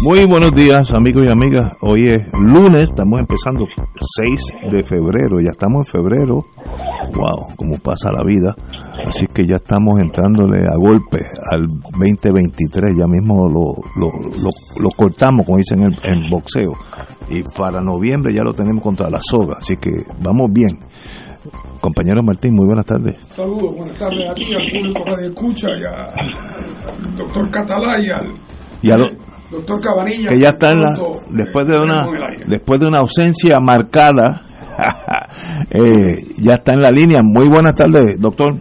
Muy buenos días amigos y amigas. Hoy es lunes, estamos empezando 6 de febrero, ya estamos en febrero. Wow, cómo pasa la vida. Así que ya estamos entrándole a golpe al 2023, ya mismo lo, lo, lo, cortamos, como dicen en, en boxeo. Y para noviembre ya lo tenemos contra la soga, así que vamos bien. Compañero Martín, muy buenas tardes. Saludos, buenas tardes a ti, al público que escucha y al doctor Catalá y al... Y a lo, Doctor Cabanilla. Que ya está en la, después de una después de una ausencia marcada, eh, ya está en la línea. Muy buenas tardes, doctor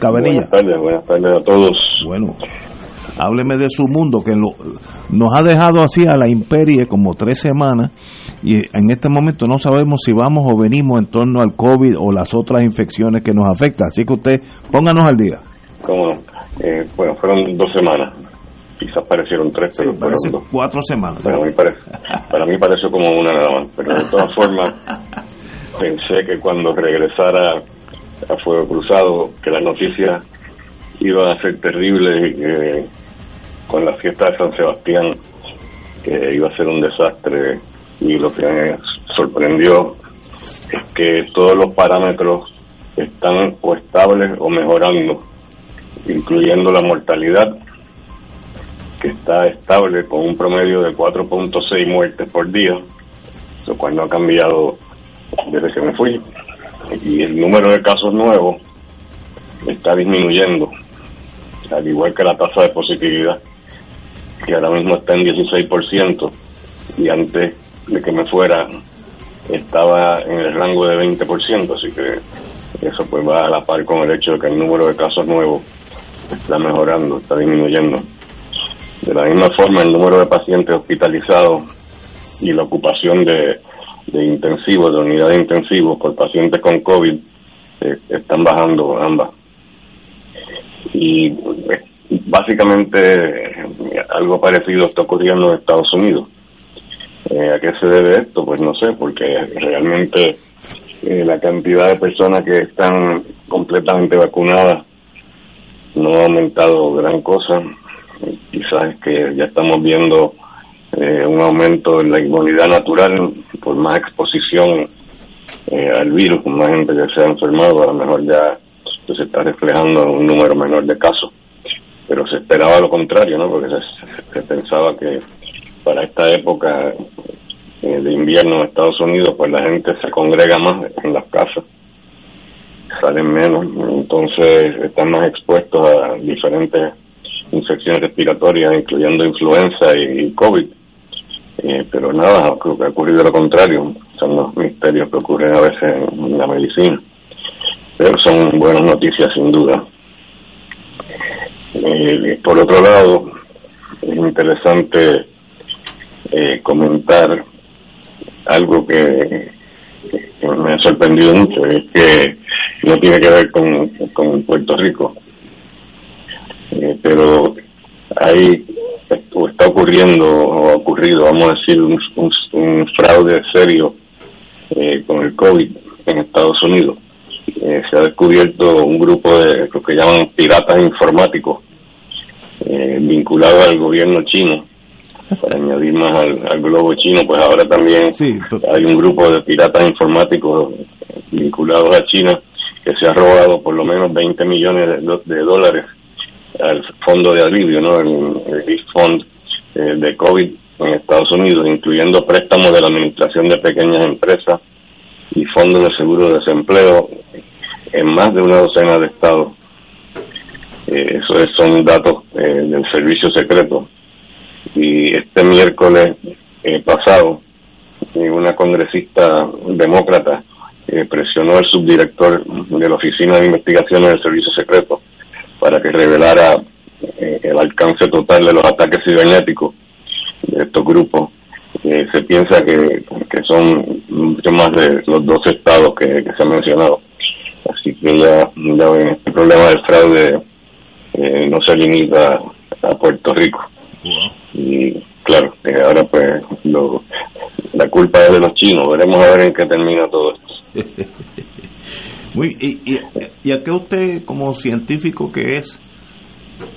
Cabanilla. Buenas tardes, buenas tardes a todos. Bueno, hábleme de su mundo que lo, nos ha dejado así a la imperie como tres semanas y en este momento no sabemos si vamos o venimos en torno al COVID o las otras infecciones que nos afectan. Así que usted pónganos al día. ¿Cómo eh, bueno, fueron dos semanas quizás parecieron tres, pero fueron dos. cuatro semanas. Para mí, para mí pareció como una nada más, pero de todas formas pensé que cuando regresara a Fuego Cruzado, que la noticia iba a ser terrible eh, con la fiesta de San Sebastián, que iba a ser un desastre y lo que me sorprendió es que todos los parámetros están o estables o mejorando, incluyendo la mortalidad que está estable con un promedio de 4.6 muertes por día, lo cual no ha cambiado desde que me fui. Y el número de casos nuevos está disminuyendo, al igual que la tasa de positividad, que ahora mismo está en 16%, y antes de que me fuera estaba en el rango de 20%, así que eso pues va a la par con el hecho de que el número de casos nuevos está mejorando, está disminuyendo. De la misma forma, el número de pacientes hospitalizados y la ocupación de, de intensivos, de unidades intensivos por pacientes con COVID, eh, están bajando ambas. Y eh, básicamente algo parecido está ocurriendo en Estados Unidos. Eh, ¿A qué se debe esto? Pues no sé, porque realmente la cantidad de personas que están completamente vacunadas no ha aumentado gran cosa quizás que ya estamos viendo eh, un aumento en la inmunidad natural por más exposición eh, al virus, con más gente que se ha enfermado, a lo mejor ya se está reflejando un número menor de casos. Pero se esperaba lo contrario, ¿no? Porque se, pensaba que para esta época eh, de invierno en Estados Unidos, pues la gente se congrega más en las casas, salen menos, entonces están más expuestos a diferentes infecciones respiratorias, incluyendo influenza y, COVID. Eh, pero nada, ha ocurrido lo contrario. Son los misterios que ocurren a veces en la medicina. Pero son buenas noticias, sin duda. Eh, por otro lado, es interesante eh, comentar algo que, me ha sorprendido mucho, es que no tiene que ver con, con Puerto Rico. Eh, pero hay está ocurriendo o ha ocurrido, vamos a decir, un, fraude serio eh, con el COVID en Estados Unidos. Eh, se ha descubierto un grupo de lo que llaman piratas informáticos vinculados al gobierno chino. Para añadir más al, globo chino, pues ahora también hay un grupo de piratas informáticos vinculados a China que se ha robado por lo menos 20 millones de dólares al fondo de alivio, ¿no? El, el Fund eh, de COVID en Estados Unidos, incluyendo préstamos de la Administración de Pequeñas Empresas y fondos de seguro de desempleo en más de una docena de estados. Eh, esos son datos eh, del servicio secreto. Y este miércoles eh, pasado, una congresista demócrata presionó al subdirector de la Oficina de Investigaciones del Servicio Secreto para que revelara el alcance total de los ataques cibernéticos de estos grupos. se piensa que, son mucho más de los dos estados que, se han mencionado. Así que ya, ya ven, este problema del fraude eh, no se limita a Puerto Rico. Y claro, eh, ahora pues lo, la culpa es de los chinos. Veremos a ver en qué termina todo esto. Muy, y, y, a qué usted, como científico que es,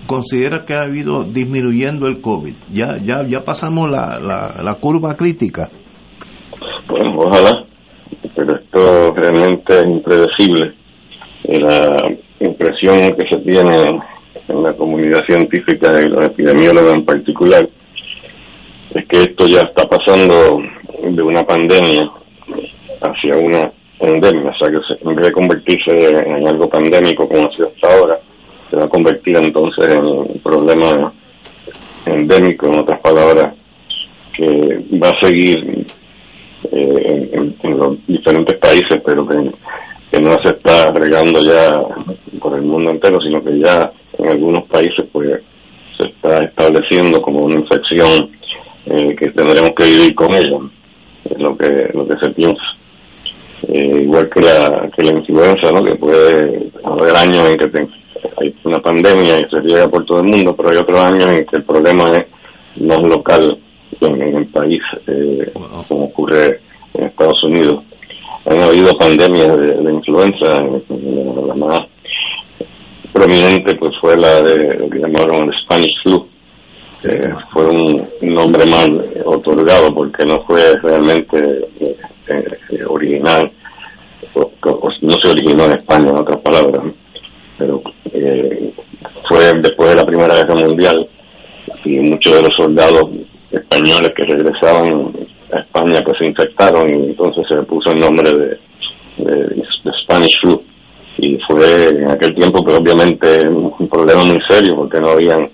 considera que ha habido disminuyendo el COVID? ¿Ya ya ya pasamos la, la, la curva crítica? Bueno, ojalá, pero esto realmente es impredecible. La impresión que se tiene en la comunidad científica y los epidemiólogos en particular, es que esto ya está pasando de una pandemia hacia una endemia, o sea que en vez de convertirse en algo pandémico como ha sido hasta ahora, se va a convertir entonces en un problema endémico, en otras palabras, que va a seguir eh, en, los diferentes países, pero que, no se está regando ya por el mundo entero, sino que ya en algunos países pues se está estableciendo como una infección eh, que tendremos que vivir con ella, es lo que, lo que se piensa. Eh, igual que la, que la influenza, ¿no? que puede haber años en que hay una pandemia y se llega por todo el mundo, pero hay otros años en que el problema es no local en, el país, eh, como ocurre en Estados Unidos. Han habido pandemias de, influenza, la más prominente pues fue la de lo que llamaron el Spanish flu. fue un nombre mal otorgado porque no fue realmente eh, eh, original, no se originó en España, en otras palabras, pero eh, fue después de la Primera Guerra Mundial y muchos de los soldados españoles que regresaban a España pues se infectaron y entonces se puso el nombre de, Spanish flu. Y fue en aquel tiempo pero obviamente un problema muy serio porque no habían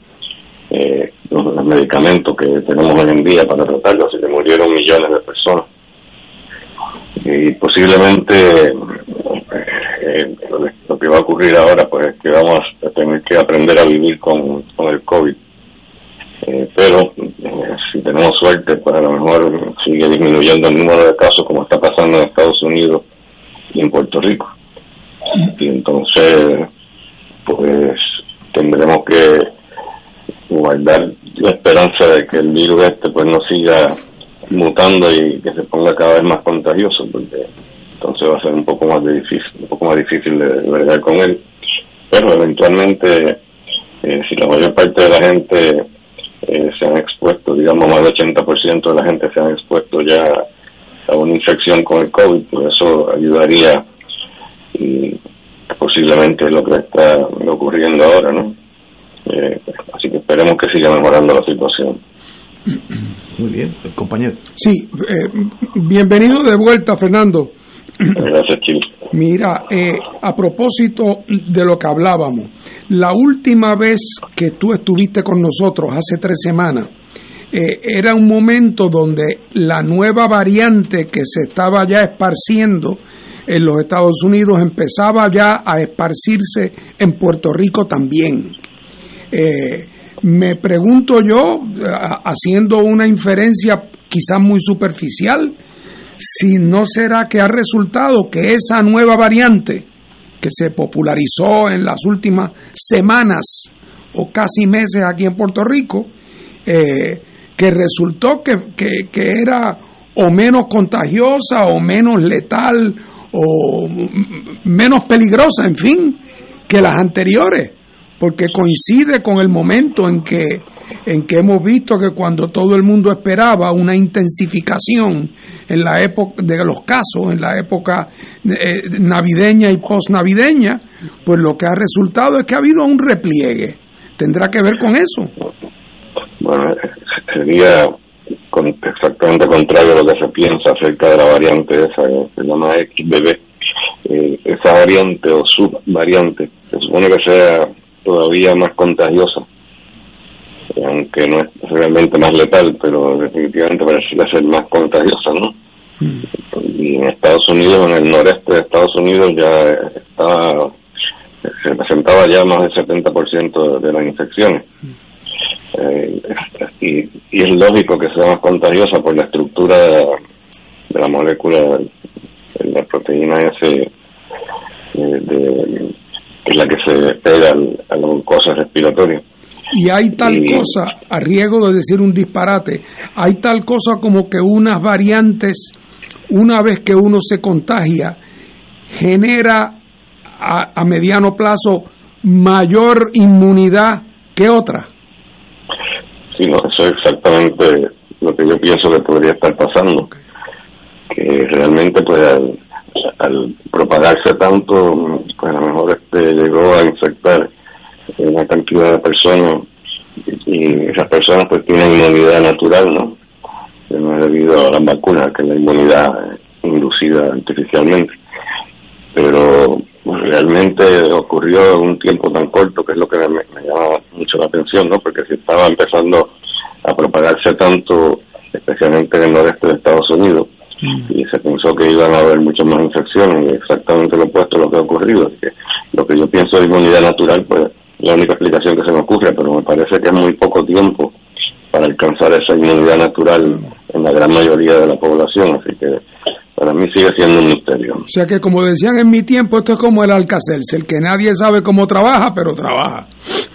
eh, los, medicamentos que tenemos hoy en día para tratarlo, así que murieron millones de personas. Y posiblemente eh, lo, que va a ocurrir ahora pues es que vamos a tener que aprender a vivir con, con el COVID. Eh, pero si tenemos suerte, pues a lo mejor sigue disminuyendo el número de casos como está pasando en Estados Unidos y en Puerto Rico y entonces pues tendremos que guardar la esperanza de que el virus este pues no siga mutando y que se ponga cada vez más contagioso porque entonces va a ser un poco más difícil un poco más difícil de bregar con él pero eventualmente eh, si la mayor parte de la gente eh, se han expuesto digamos más del 80% de la gente se han expuesto ya a una infección con el COVID pues eso ayudaría y posiblemente lo que está ocurriendo ahora, ¿no? Eh, así que esperemos que siga mejorando la situación. Muy bien, compañero. Sí, eh, bienvenido de vuelta, Fernando. Gracias, Chile. Mira, eh, a propósito de lo que hablábamos, la última vez que tú estuviste con nosotros, hace tres semanas, era un momento donde la nueva variante que se estaba ya esparciendo en los Estados Unidos empezaba ya a esparcirse en Puerto Rico también. Eh, me pregunto yo, haciendo una inferencia quizás muy superficial, si no será que ha resultado que esa nueva variante que se popularizó en las últimas semanas o casi meses aquí en Puerto Rico, eh, que resultó que, que era o menos contagiosa o menos letal o menos peligrosa, en fin, que las anteriores, porque coincide con el momento en que, en que hemos visto que cuando todo el mundo esperaba una intensificación en la época de los casos, en la época eh, navideña y postnavideña, pues lo que ha resultado es que ha habido un repliegue. ¿Tendrá que ver con eso? Bueno, sería exactamente contrario a lo que se piensa acerca de la variante esa que se llama XBB. Eh, esa variante o subvariante se supone que sea todavía más contagiosa, aunque no es realmente más letal, pero definitivamente parece ser más contagiosa, ¿no? Mm. Y en Estados Unidos, en el noreste de Estados Unidos, ya estaba, se presentaba ya más del 70% de las infecciones. Eh, y, es lógico que sea más contagiosa por la estructura de la, molécula de la proteína S eh, de, es la que se pega a las cosas respiratorias. Y hay tal cosa, a riesgo de decir un disparate, hay tal cosa como que unas variantes, una vez que uno se contagia, genera a, a mediano plazo mayor inmunidad que otra. Sí, no, eso es exactamente lo que yo pienso que podría estar pasando. Que realmente, pues, al, propagarse tanto, pues a lo mejor este llegó a infectar una cantidad de personas y esas personas pues tienen inmunidad natural, ¿no? No es debido a las vacunas, que es la inmunidad inducida artificialmente. Pero pues, realmente ocurrió en un tiempo tan corto que es lo que me, llama mucho la atención, ¿no? Porque si estaba empezando a propagarse tanto, especialmente en el noreste de Estados Unidos. Y se pensó que iban a haber muchas más infecciones, y exactamente lo opuesto a lo que ha ocurrido. que lo que yo pienso de inmunidad natural, pues la única explicación que se me ocurre, pero me parece que es muy poco tiempo para alcanzar esa inmunidad natural en la gran mayoría de la población, así que para mí sigue siendo un misterio. O sea que como decían en mi tiempo, esto es como el Alcacelce, el que nadie sabe cómo trabaja, pero trabaja.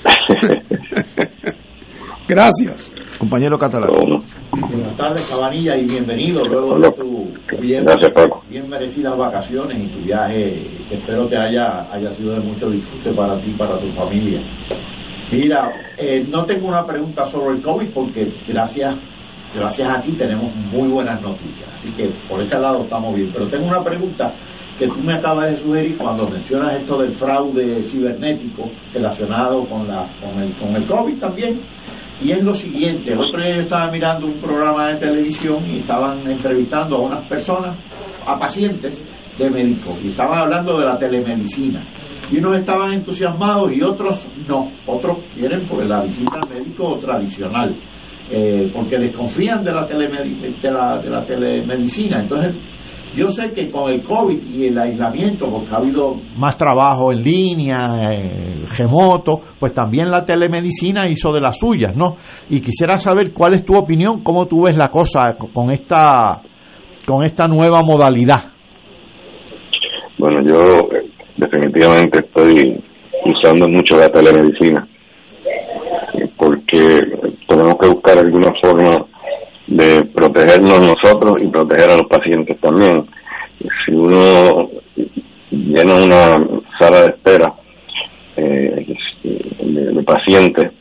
Gracias. Compañero catalán. Buenas tardes, Cabanilla, y bienvenido luego de tu bien, bien, merecidas vacaciones y tu viaje, que espero que haya, haya sido de mucho disfrute para ti y para tu familia. Mira, eh, no tengo una pregunta sobre el COVID porque gracias gracias a ti tenemos muy buenas noticias. Así que por ese lado estamos bien. Pero tengo una pregunta que tú me acabas de sugerir cuando mencionas esto del fraude cibernético relacionado con, la, con, el, con el COVID también. Y es lo siguiente, el otro día estaba mirando un programa de televisión y estaban entrevistando a unas personas, a pacientes de médicos, y estaban hablando de la telemedicina. Y unos estaban entusiasmados y otros no. Otros quieren por la visita al médico tradicional. Eh, porque desconfían de la, de de la telemedicina. Entonces, yo sé que con el COVID y el aislamiento, porque ha habido más trabajo en línea, eh, remoto, pues también la telemedicina hizo de las suyas, ¿no? Y quisiera saber cuál es tu opinión, cómo tú ves la cosa con esta, con esta nueva modalidad. Bueno, yo eh, definitivamente estoy usando mucho la telemedicina porque tenemos que buscar alguna forma de protegernos nosotros y proteger a los pacientes también. Si uno llena una sala de espera eh, de, pacientes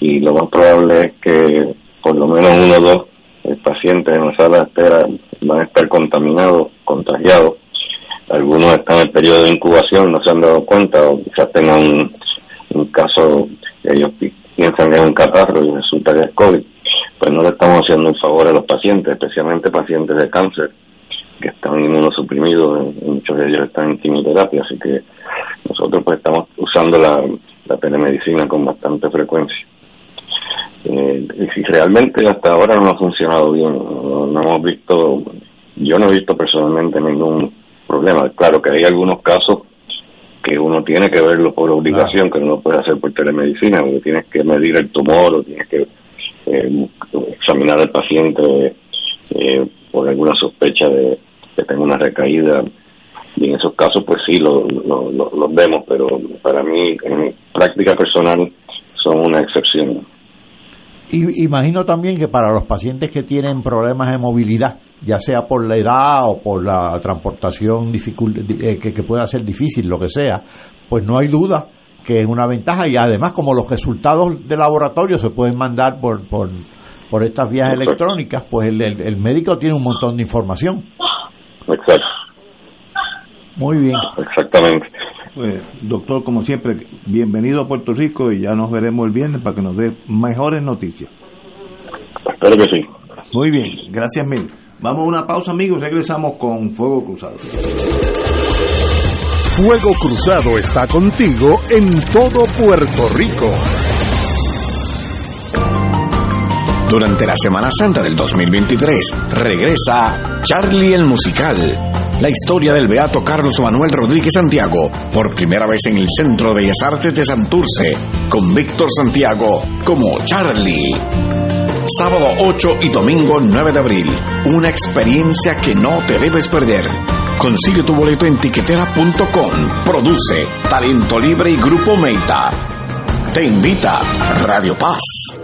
y lo más probable es que por lo menos uno o dos pacientes en la sala de espera van a estar contaminados, contagiados. Algunos están en el periodo de incubación, no se han dado cuenta o quizás tengan un, un caso ellos piensan que es un catarro y resulta que es COVID pues no le estamos haciendo un favor a los pacientes, especialmente pacientes de cáncer que están inmunosuprimidos, muchos de ellos están en quimioterapia, así que nosotros pues estamos usando la, telemedicina con bastante frecuencia. Eh, y realmente hasta ahora no ha funcionado bien, no, hemos visto, yo no he visto personalmente ningún problema. Claro que hay algunos casos que uno tiene que verlo por obligación, que no lo puede hacer por telemedicina, porque tienes que medir el tumor o tienes que eh, examinar al paciente eh, por alguna sospecha de que tenga una recaída. Y en esos casos pues sí los lo, vemos pero para mí en práctica personal son una excepción. Y imagino también que para los pacientes que tienen problemas de movilidad ya sea por la edad o por la transportación eh, que, que pueda ser difícil lo que sea pues no hay duda que es una ventaja y además como los resultados de laboratorio se pueden mandar por, por, por estas vías electrónicas, pues el, el, médico tiene un montón de información. Exacto. Muy bien. Exactamente. Pues, doctor, como siempre, bienvenido a Puerto Rico y ya nos veremos el viernes para que nos dé mejores noticias. Espero que sí. Muy bien, gracias mil. Vamos a una pausa, amigos. Regresamos con Fuego Cruzado. Fuego Cruzado está contigo en todo Puerto Rico. Durante la Semana Santa del 2023 regresa Charlie el Musical, la historia del beato Carlos Manuel Rodríguez Santiago, por primera vez en el Centro de Bellas Artes de Santurce, con Víctor Santiago como Charlie. Sábado 8 y domingo 9 de abril, una experiencia que no te debes perder. Consigue tu boleto en tiquetera.com. Produce Talento Libre y Grupo Meita. Te invita Radio Paz.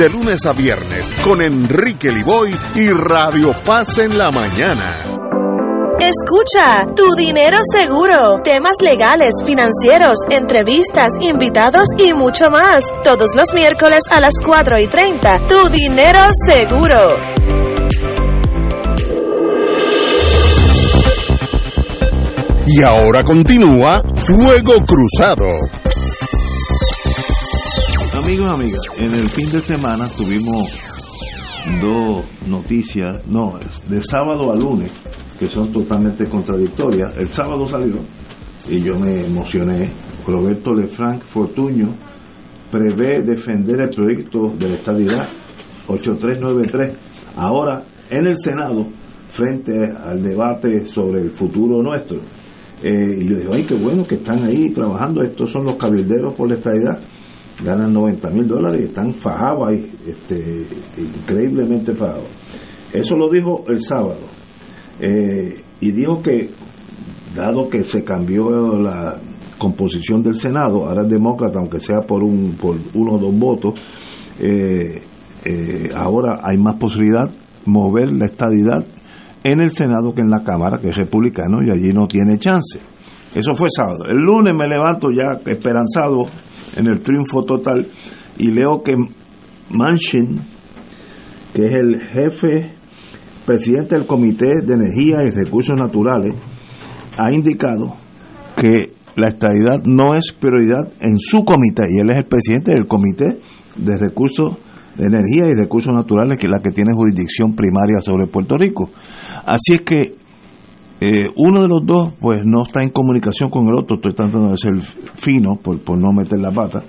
de lunes a viernes con Enrique Liboy y Radio Paz en la mañana. Escucha, tu dinero seguro, temas legales, financieros, entrevistas, invitados y mucho más. Todos los miércoles a las 4 y 30, tu dinero seguro. Y ahora continúa Fuego Cruzado amigos amigas, en el fin de semana tuvimos dos noticias, no, de sábado a lunes, que son totalmente contradictorias. El sábado salió y yo me emocioné. Roberto Lefranc Fortuño prevé defender el proyecto de la estabilidad 8393 ahora en el Senado frente al debate sobre el futuro nuestro. Eh, y yo dije, ay, qué bueno que están ahí trabajando, estos son los cabilderos por la estabilidad ganan 90 mil dólares y están fajados ahí, este, increíblemente fajados. Eso lo dijo el sábado. Eh, y dijo que, dado que se cambió la composición del Senado, ahora es demócrata, aunque sea por, un, por uno o dos votos, eh, eh, ahora hay más posibilidad mover la estadidad en el Senado que en la Cámara, que es republicano, y allí no tiene chance. Eso fue sábado. El lunes me levanto ya esperanzado en el triunfo total y leo que Manchin, que es el jefe, presidente del Comité de Energía y Recursos Naturales, ha indicado que la estabilidad no es prioridad en su comité y él es el presidente del Comité de Recursos de Energía y Recursos Naturales, que es la que tiene jurisdicción primaria sobre Puerto Rico. Así es que eh, uno de los dos, pues no está en comunicación con el otro, estoy tratando de ser fino por, por no meter la pata,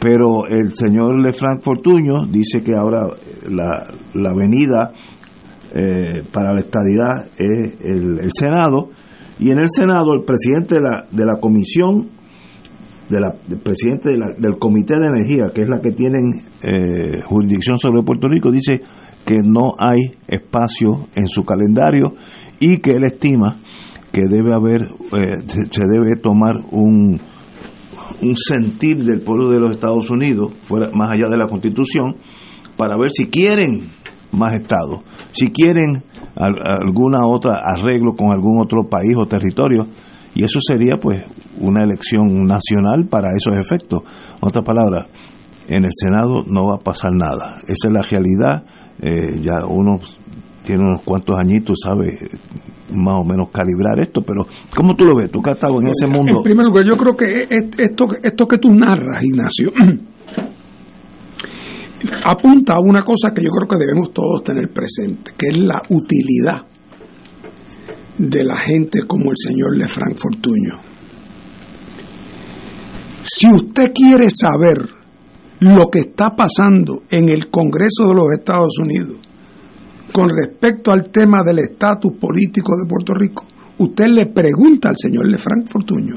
pero el señor Lefranc Fortuño dice que ahora la, la avenida eh, para la estadidad es el, Senado, y en el Senado el presidente de la, de la comisión, de la, el presidente del Comité de Energía, que es la que tienen eh, jurisdicción sobre Puerto Rico, dice que no hay espacio en su calendario y que él estima que debe haber, eh, se debe tomar un, un sentir del pueblo de los Estados Unidos, fuera, más allá de la Constitución, para ver si quieren más Estados, si quieren alguna otra arreglo con algún otro país o territorio, y eso sería pues una elección nacional para esos efectos. En otras palabras, en el Senado no va a pasar nada. Esa es la realidad. Eh, ya uno tiene unos cuantos añitos, sabe más o menos calibrar esto, pero ¿cómo tú lo ves? Tú que has estado en ese mundo. En primer lugar, yo creo que esto, esto que tú narras, Ignacio, apunta a una cosa que yo creo que debemos todos tener presente, que es la utilidad de la gente como el señor Lefranc Fortuño. Si usted quiere saber lo que está pasando en el Congreso de los Estados Unidos con respecto al tema del estatus político de Puerto Rico, usted le pregunta al señor Lefranc Fortuño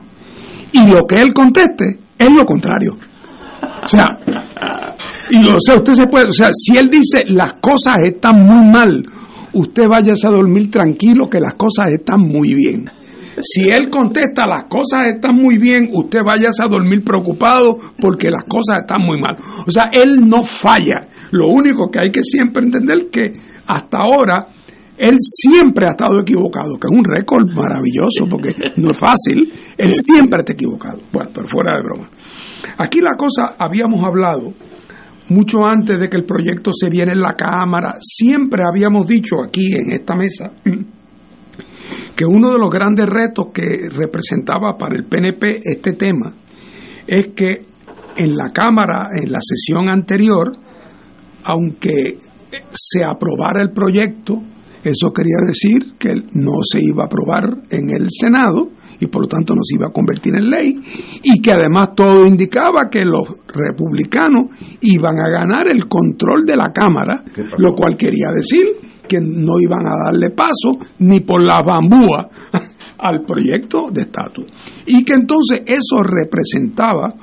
y lo que él conteste es lo contrario. O sea, y o sea, usted se puede, o sea, si él dice las cosas están muy mal, usted váyase a dormir tranquilo que las cosas están muy bien. Si él contesta las cosas están muy bien, usted váyase a dormir preocupado porque las cosas están muy mal. O sea, él no falla. Lo único que hay que siempre entender que hasta ahora él siempre ha estado equivocado, que es un récord maravilloso porque no es fácil. Él siempre está equivocado. Bueno, pero fuera de broma. Aquí la cosa habíamos hablado mucho antes de que el proyecto se viera en la Cámara, siempre habíamos dicho aquí en esta mesa que uno de los grandes retos que representaba para el PNP este tema es que en la Cámara, en la sesión anterior, aunque se aprobara el proyecto, eso quería decir que no se iba a aprobar en el Senado y por lo tanto no se iba a convertir en ley y que además todo indicaba que los republicanos iban a ganar el control de la Cámara, lo cual quería decir que no iban a darle paso ni por la bambúa al proyecto de estatus. Y que entonces eso representaba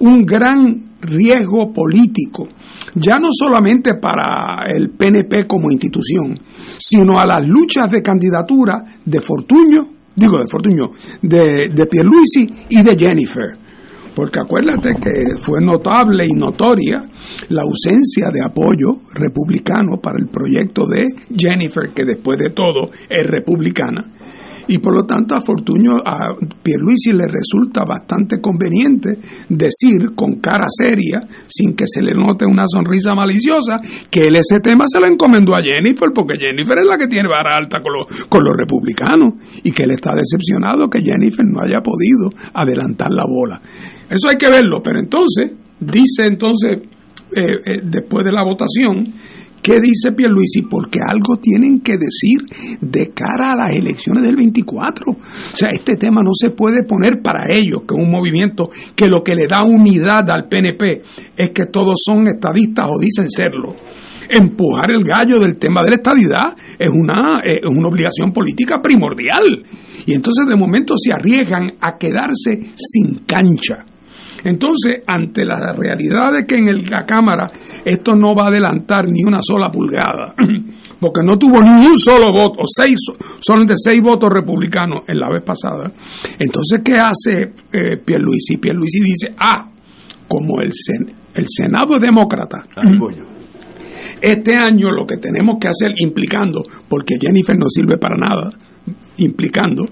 un gran riesgo político, ya no solamente para el PNP como institución, sino a las luchas de candidatura de Fortuño digo de Fortuño, de, de Pierluisi y de Jennifer. Porque acuérdate que fue notable y notoria la ausencia de apoyo republicano para el proyecto de Jennifer, que después de todo es republicana y por lo tanto a Fortuño, a Pierluisi le resulta bastante conveniente decir con cara seria, sin que se le note una sonrisa maliciosa, que él ese tema se lo encomendó a Jennifer, porque Jennifer es la que tiene vara alta con los, con los republicanos y que él está decepcionado que Jennifer no haya podido adelantar la bola. Eso hay que verlo, pero entonces, dice entonces, eh, eh, después de la votación, ¿Qué dice Pierluisi? Porque algo tienen que decir de cara a las elecciones del 24. O sea, este tema no se puede poner para ellos, que es un movimiento que lo que le da unidad al PNP es que todos son estadistas o dicen serlo empujar el gallo del tema de la estadidad es una, es una obligación política primordial. Y entonces de momento se arriesgan a quedarse sin cancha. Entonces, ante la realidad de que en la Cámara esto no va a adelantar ni una sola pulgada, porque no tuvo ni un solo voto, o seis, solamente seis votos republicanos en la vez pasada, entonces, ¿qué hace eh, Pierluisi? Pierluisi dice, ah, como el, el Senado es demócrata, este año lo que tenemos que hacer, implicando, porque Jennifer no sirve para nada, implicando,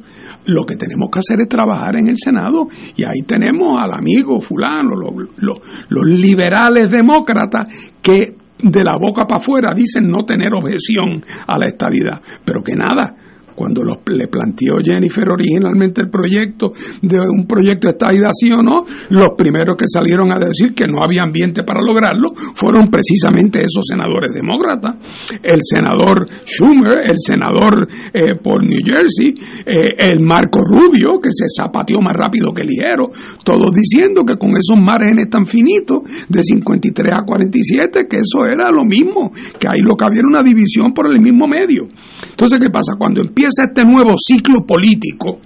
lo que tenemos que hacer es trabajar en el Senado. Y ahí tenemos al amigo fulano, los, liberales demócratas que de la boca para afuera dicen no tener objeción a la estadidad, pero que nada, cuando le planteó Jennifer originalmente el proyecto de un proyecto de estadidad sí o no, los primeros que salieron a decir que no había ambiente para lograrlo fueron precisamente esos senadores demócratas, el senador Schumer, el senador eh, por New Jersey, eh, el Marco Rubio, que se zapateó más rápido que ligero, todos diciendo que con esos márgenes tan finitos, de 53 a 47, que eso era lo mismo, que ahí lo que había era una división por el mismo medio. Entonces, ¿qué pasa? Cuando empieza este nuevo ciclo político,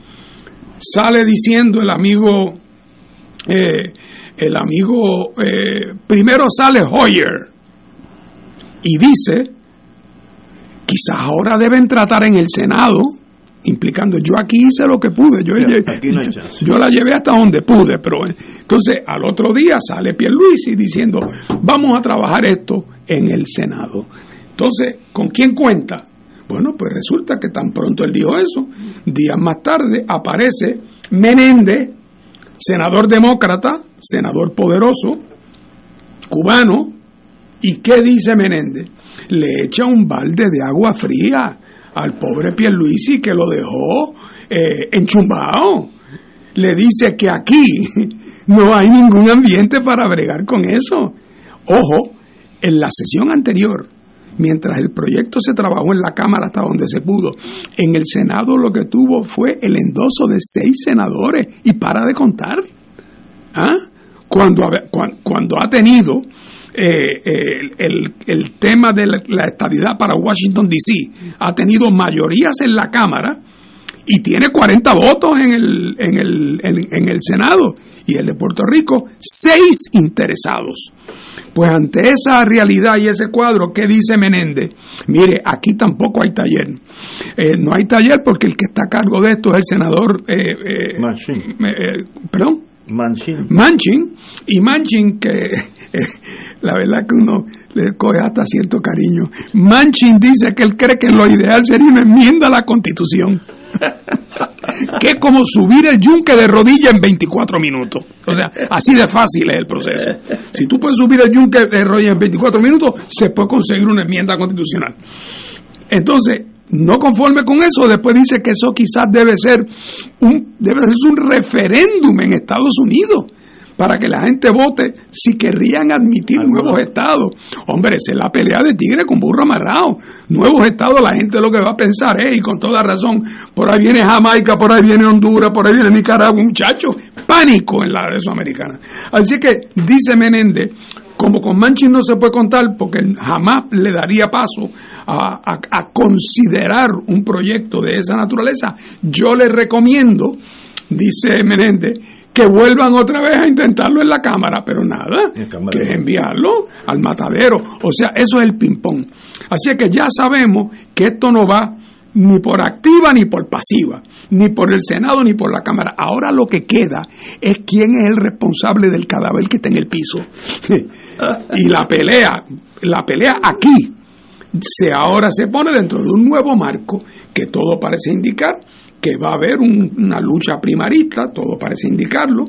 sale diciendo el amigo, eh, el amigo, eh, primero sale Hoyer y dice, quizás ahora deben tratar en el Senado, implicando yo aquí hice lo que pude, yo, yo la llevé hasta donde pude, pero entonces al otro día sale Pierluisi diciendo, vamos a trabajar esto en el Senado. Entonces, ¿con quién cuenta? Bueno, pues resulta que tan pronto él dijo eso, días más tarde aparece Menéndez, senador demócrata, senador poderoso, cubano. ¿Y qué dice Menéndez? Le echa un balde de agua fría al pobre Pierluisi que lo dejó eh, enchumbado. Le dice que aquí no hay ningún ambiente para bregar con eso. Ojo, en la sesión anterior, mientras el proyecto se trabajó en la Cámara hasta donde se pudo, en el Senado lo que tuvo fue el endoso de seis senadores y para de contar. ¿Ah? Cuando, cuando, ha tenido eh, el, el, tema de la, la estadidad para Washington, D.C., ha tenido mayorías en la Cámara y tiene 40 votos en el, en el, en, el Senado y el de Puerto Rico, seis interesados. Pues ante esa realidad y ese cuadro, ¿qué dice Menéndez? Mire, aquí tampoco hay taller. Eh, no hay taller porque el que está a cargo de esto es el senador... Eh, eh, ¿Perdón? Manchin. Manchin. Y Manchin, que la verdad que uno le coge hasta cierto cariño. Manchin dice que él cree que lo ideal sería una enmienda a la Constitución. Que es como subir el yunque de rodilla en 24 minutos. O sea, así de fácil es el proceso. Si tú puedes subir el yunque de rodilla en 24 minutos, se puede conseguir una enmienda constitucional. Entonces, no conforme con eso, después dice que eso quizás debe ser un, debe ser un referéndum en Estados Unidos para que la gente vote si querrían admitir nuevos estados. Hombre, esa es la pelea de tigre con burro amarrado. Nuevos estados, la gente lo que va a pensar y con toda razón, por ahí viene Jamaica, por ahí viene Honduras, por ahí viene Nicaragua, muchachos, pánico en la de americana. Así que, dice Menéndez, como con Manchin no se puede contar, porque jamás le daría paso a, a considerar un proyecto de esa naturaleza, yo le recomiendo, dice Menéndez, que vuelvan otra vez a intentarlo en la Cámara, pero nada, que enviarlo al matadero. O sea, eso es el ping-pong. Así que ya sabemos que esto no va ni por activa ni por pasiva, ni por el Senado ni por la Cámara. Ahora lo que queda es quién es el responsable del cadáver que está en el piso. y la pelea, la pelea aquí, se ahora se pone dentro de un nuevo marco que todo parece indicar que va a haber una lucha primarista, todo parece indicarlo,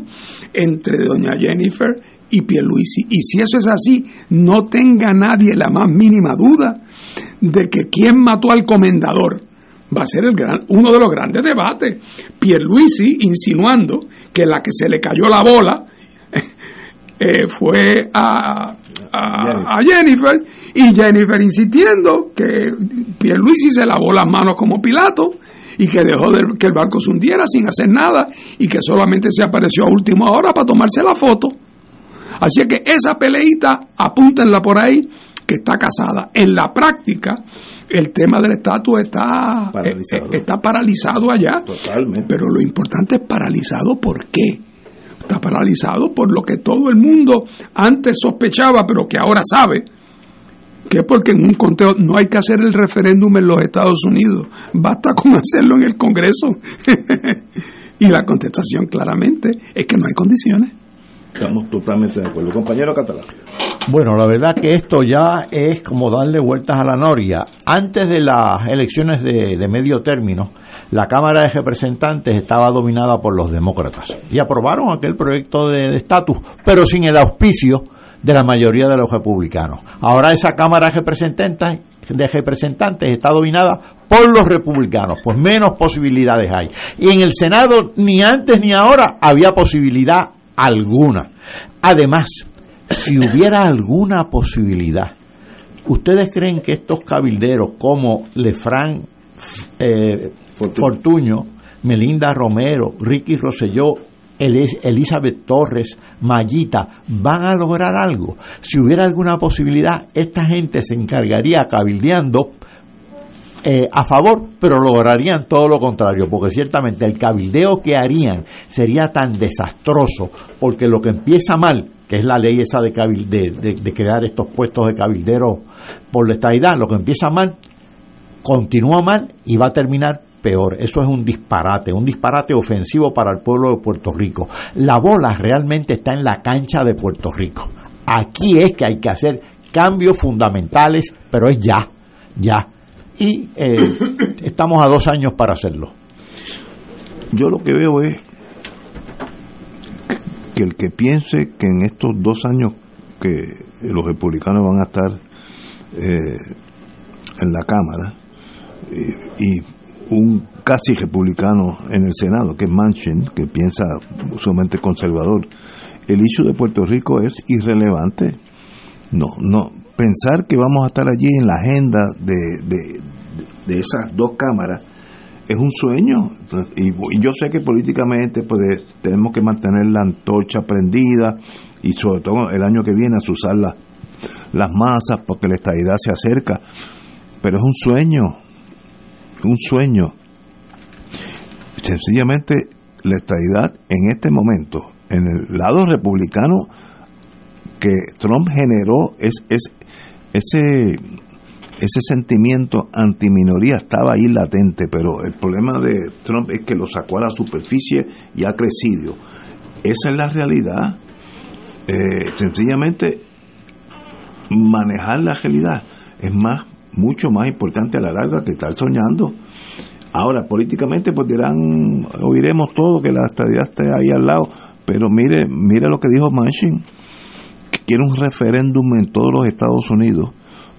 entre doña Jennifer y Pierluisi. Y si eso es así, no tenga nadie la más mínima duda de que quien mató al comendador va a ser el gran, uno de los grandes debates. Pierluisi insinuando que la que se le cayó la bola eh, fue a, a, Jennifer y Jennifer insistiendo que Pierluisi se lavó las manos como Pilato y que dejó que el barco se hundiera sin hacer nada y que solamente se apareció a última hora para tomarse la foto. Así que esa peleita, apúntenla por ahí, que está casada. En la práctica, el tema del estatus está paralizado, eh, está paralizado allá. Totalmente. Pero lo importante es paralizado por qué. Está paralizado por lo que todo el mundo antes sospechaba, pero que ahora sabe que porque en un conteo no hay que hacer el referéndum en los Estados Unidos, basta con hacerlo en el Congreso. y la contestación claramente es que no hay condiciones. Estamos totalmente de acuerdo. Compañero Catalán. Bueno, la verdad que esto ya es como darle vueltas a la noria. Antes de las elecciones de, de medio término, la Cámara de Representantes estaba dominada por los demócratas y aprobaron aquel proyecto de estatus, pero sin el auspicio de la mayoría de los republicanos. Ahora esa Cámara de Representantes, de representantes está dominada por los republicanos, pues menos posibilidades hay. Y en el Senado ni antes ni ahora había posibilidad alguna. Además, si hubiera alguna posibilidad, ¿ustedes creen que estos cabilderos como Lefran eh, Fortuño, Melinda Romero, Ricky Rosselló Elizabeth Torres, Mayita, van a lograr algo. Si hubiera alguna posibilidad, esta gente se encargaría cabildeando eh, a favor, pero lograrían todo lo contrario, porque ciertamente el cabildeo que harían sería tan desastroso, porque lo que empieza mal, que es la ley esa de, de, de crear estos puestos de cabilderos por la estadidad, lo que empieza mal, continúa mal y va a terminar peor. Eso es un disparate, un disparate ofensivo para el pueblo de Puerto Rico. La bola realmente está en la cancha de Puerto Rico. Aquí es que hay que hacer cambios fundamentales, pero es ya, ya. Y eh, estamos a dos años para hacerlo. Yo lo que veo es que el que piense que en estos dos años que los republicanos van a estar eh, en la Cámara y, un casi republicano en el Senado, que es Manchin, que piensa sumamente conservador, el issue de Puerto Rico es irrelevante. No, no, pensar que vamos a estar allí en la agenda de, de, esas dos cámaras es un sueño. Y, yo sé que políticamente pues, tenemos que mantener la antorcha prendida y sobre todo el año que viene a usar las masas porque la estadidad se acerca. Pero es un sueño, un sueño. Sencillamente la estadidad en este momento, en el lado republicano que Trump generó, es, es ese, ese sentimiento antiminoría estaba ahí latente, pero el problema de Trump es que lo sacó a la superficie y ha crecido. Esa es la realidad. Eh, sencillamente manejar la realidad es más mucho más importante a la larga que estar soñando. Ahora, políticamente, pues dirán, oiremos todo, que la estadía esté ahí al lado, pero mire, mire lo que dijo Manchin, que quiere un referéndum en todos los Estados Unidos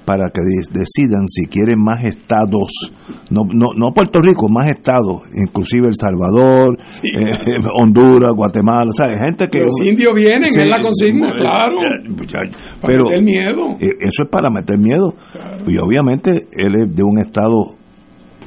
para que decidan si quieren más estados, no, no, no Puerto Rico, más estados, inclusive El Salvador, eh, Honduras, Guatemala, o sea, gente que... Los indios vienen, es la consigna, eh, claro. para meter miedo. Eh, eso es para meter miedo. Y obviamente él es de un estado,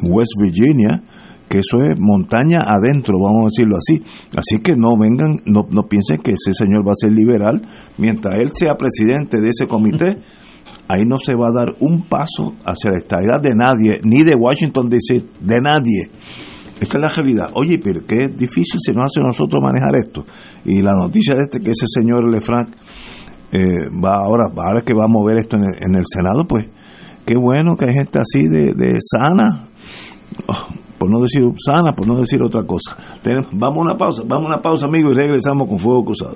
West Virginia, que eso es montaña adentro, vamos a decirlo así. Así que no vengan, no, no piensen que ese señor va a ser liberal. Mientras él sea presidente de ese comité, ahí no se va a dar un paso hacia la estabilidad de nadie, ni de Washington DC, de nadie. Esta es la realidad. Oye, pero qué difícil se nos hace a nosotros manejar esto. Y la noticia de este, que ese señor Lefranc eh, va ahora, ahora que va a mover esto en el, Senado, pues qué bueno que hay gente así de, sana, oh, por no decir sana, por no decir otra cosa. vamos a una pausa, vamos a una pausa, amigos, y regresamos con Fuego Cruzado.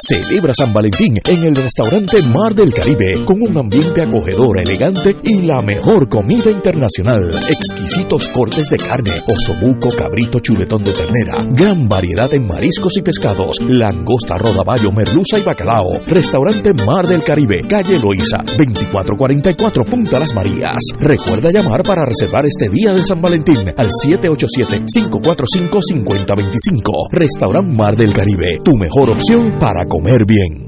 Celebra San Valentín en el restaurante Mar del Caribe con un ambiente acogedor, elegante y la mejor comida internacional. Exquisitos cortes de carne, osobuco, cabrito, chuletón de ternera, gran variedad en mariscos y pescados, langosta, rodaballo, merluza y bacalao. Restaurante Mar del Caribe, calle Loíza, 2444 Punta Las Marías. Recuerda llamar para reservar este día de San Valentín al 787-545-5025. Restaurante Mar del Caribe, tu mejor opción para comer bien.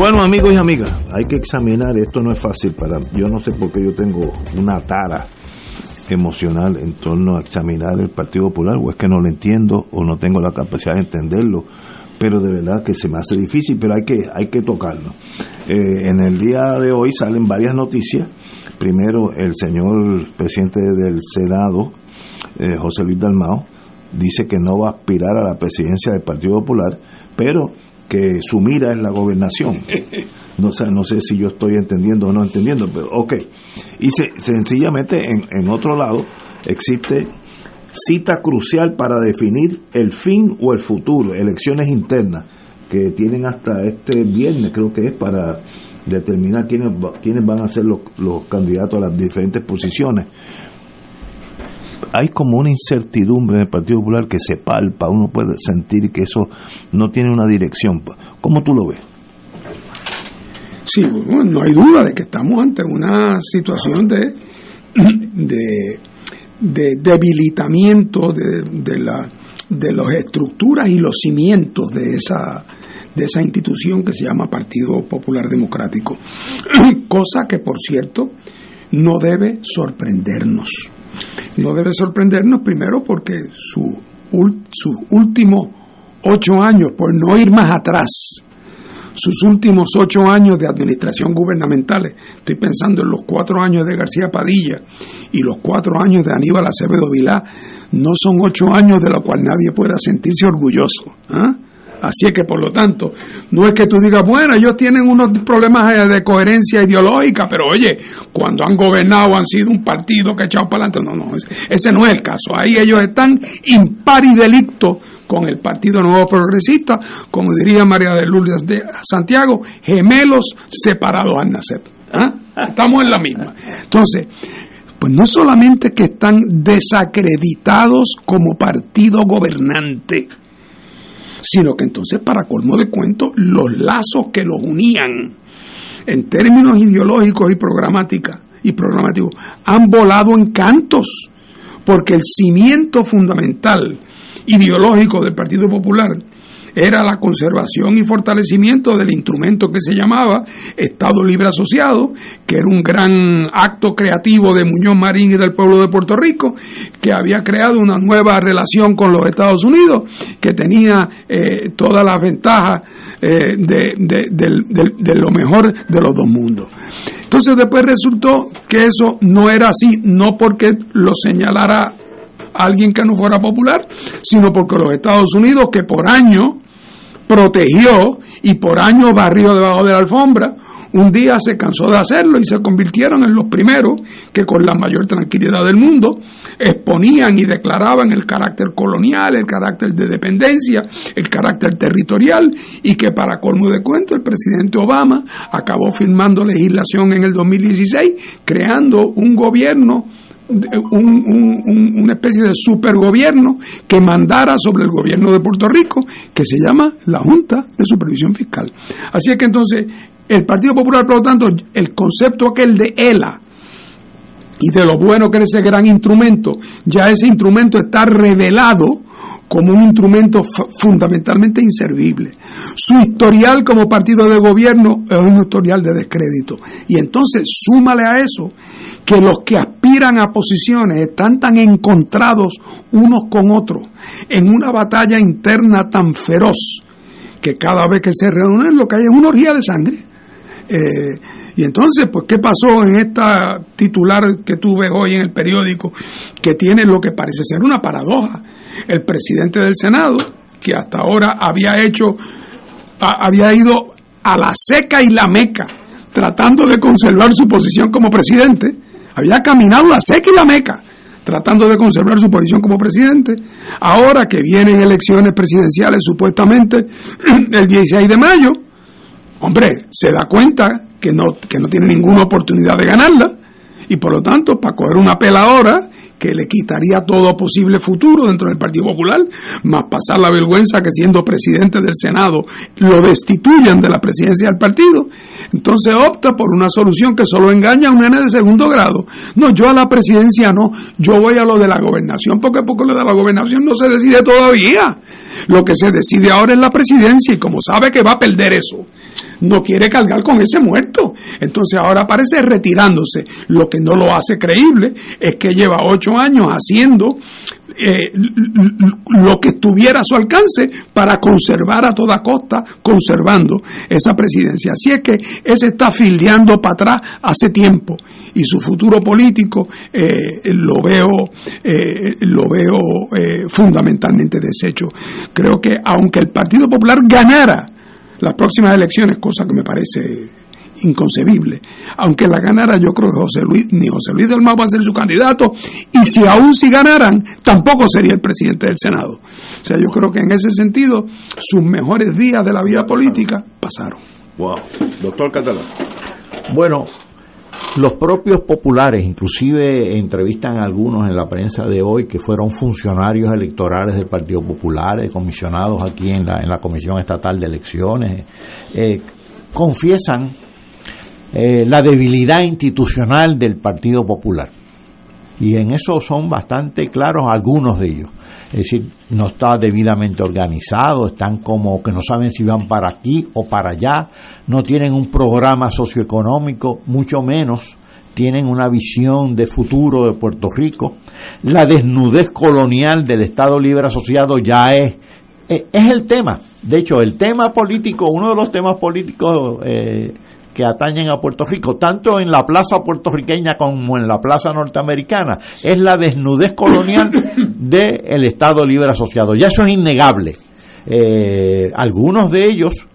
Bueno, amigos y amigas, hay que examinar, esto no es fácil para, yo no sé por qué yo tengo una tara emocional en torno a examinar el Partido Popular, o es que no lo entiendo, o no tengo la capacidad de entenderlo, pero de verdad que se me hace difícil, pero hay que, hay que tocarlo. Eh, en el día de hoy salen varias noticias. Primero, el señor presidente del Senado, eh, José Luis Dalmao, dice que no va a aspirar a la presidencia del Partido Popular, pero que su mira es la gobernación. No sé, no sé si yo estoy entendiendo o no entendiendo, pero ok. Y sencillamente en, en otro lado existe cita crucial para definir el fin o el futuro, elecciones internas que tienen hasta este viernes, creo que es para determinar quiénes, quiénes van a ser los, los candidatos a las diferentes posiciones. Hay como una incertidumbre en el Partido Popular que se palpa, uno puede sentir que eso no tiene una dirección. ¿Cómo tú lo ves? Sí, no hay duda de que estamos ante una situación de, de, de debilitamiento de, de, la, de las estructuras y los cimientos de esa, de esa institución que se llama Partido Popular Democrático. Cosa que, por cierto, no debe sorprendernos. No debe sorprendernos primero porque sus su últimos ocho años, por no ir más atrás, sus últimos ocho años de administración gubernamental, estoy pensando en los cuatro años de García Padilla y los cuatro años de Aníbal Acevedo Vilá, no son ocho años de los cuales nadie pueda sentirse orgulloso. ¿ah? Así es que, por lo tanto, no es que tú digas, bueno, ellos tienen unos problemas eh, de coherencia ideológica, pero oye, cuando han gobernado han sido un partido que ha echado para adelante. No, no, ese no es el caso. Ahí ellos están impari delicto con el Partido Nuevo Progresista, como diría María de Lourdes de Santiago, gemelos separados al nacer. ¿Ah? Estamos en la misma. Entonces, pues no solamente que están desacreditados como partido gobernante, sino que entonces, para colmo de cuento, los lazos que los unían en términos ideológicos y programática y programáticos han volado en cantos, porque el cimiento fundamental ideológico del Partido Popular era la conservación y fortalecimiento del instrumento que se llamaba Estado Libre Asociado, que era un gran acto creativo de Muñoz Marín y del pueblo de Puerto Rico, que había creado una nueva relación con los Estados Unidos, que tenía eh, todas las ventajas eh, de, de lo mejor de los dos mundos. Entonces después resultó que eso no era así, no porque lo señalara alguien que no fuera popular, sino porque los Estados Unidos, que por año protegió y por año barrió debajo de la alfombra, un día se cansó de hacerlo y se convirtieron en los primeros que con la mayor tranquilidad del mundo exponían y declaraban el carácter colonial, el carácter de dependencia, el carácter territorial y que para colmo de cuento el presidente Obama acabó firmando legislación en el 2016 creando un gobierno una especie de supergobierno que mandara sobre el gobierno de Puerto Rico, que se llama la Junta de Supervisión Fiscal. Así es que entonces el Partido Popular, por lo tanto, el concepto aquel de ELA, y de lo bueno que es ese gran instrumento, ya ese instrumento está revelado como un instrumento fundamentalmente inservible. Su historial como partido de gobierno es un historial de descrédito. Y entonces súmale a eso que los que aspiran a posiciones están tan encontrados unos con otros en una batalla interna tan feroz que cada vez que se reúnen lo que hay es una orgía de sangre. Eh, y entonces, pues, ¿qué pasó en esta titular que tú ves hoy en el periódico, que tiene lo que parece ser una paradoja? El presidente del Senado, que hasta ahora había hecho, había ido a la seca y la meca, tratando de conservar su posición como presidente, había caminado la seca y la meca, tratando de conservar su posición como presidente. Ahora que vienen elecciones presidenciales supuestamente el 16 de mayo, hombre, se da cuenta que no, que no tiene ninguna oportunidad de ganarla. Y por lo tanto, para coger una pela que le quitaría todo posible futuro dentro del Partido Popular, más pasar la vergüenza que siendo presidente del Senado lo destituyan de la presidencia del partido, entonces opta por una solución que solo engaña a un nene de segundo grado. No, yo a la presidencia no, yo voy a lo de la gobernación, porque porque lo de la gobernación no se decide todavía. Lo que se decide ahora es la presidencia y como sabe que va a perder eso, no quiere cargar con ese muerto. Entonces ahora parece retirándose. Lo que no lo hace creíble es que lleva ocho años haciendo eh, lo que estuviera a su alcance para conservar a toda costa, conservando esa presidencia. Así es que él se está fildeando para atrás hace tiempo y su futuro político eh, lo veo, eh, lo veo fundamentalmente deshecho. Creo que aunque el Partido Popular ganara las próximas elecciones, cosa que me parece inconcebible. Aunque la ganara, yo creo que José Luis, ni José Luis del Mar va a ser su candidato, y si aún si ganaran, tampoco sería el presidente del Senado. O sea, yo creo que en ese sentido, sus mejores días de la vida política pasaron. Wow. Doctor Catalán. Bueno, los propios populares, inclusive entrevistan a algunos en la prensa de hoy que fueron funcionarios electorales del Partido Popular, eh, comisionados aquí en la, en la Comisión Estatal de Elecciones, eh, confiesan eh, la debilidad institucional del Partido Popular. Y en eso son bastante claros algunos de ellos. Es decir, no está debidamente organizado, están como que no saben si van para aquí o para allá, no tienen un programa socioeconómico, mucho menos tienen una visión de futuro de Puerto Rico. La desnudez colonial del Estado Libre Asociado ya es, es, el tema. De hecho, el tema político, uno de los temas políticos eh, que atañen a Puerto Rico, tanto en la plaza puertorriqueña como en la plaza norteamericana, es la desnudez colonial del Estado Libre Asociado. Ya eso es innegable. Eh, algunos de ellos,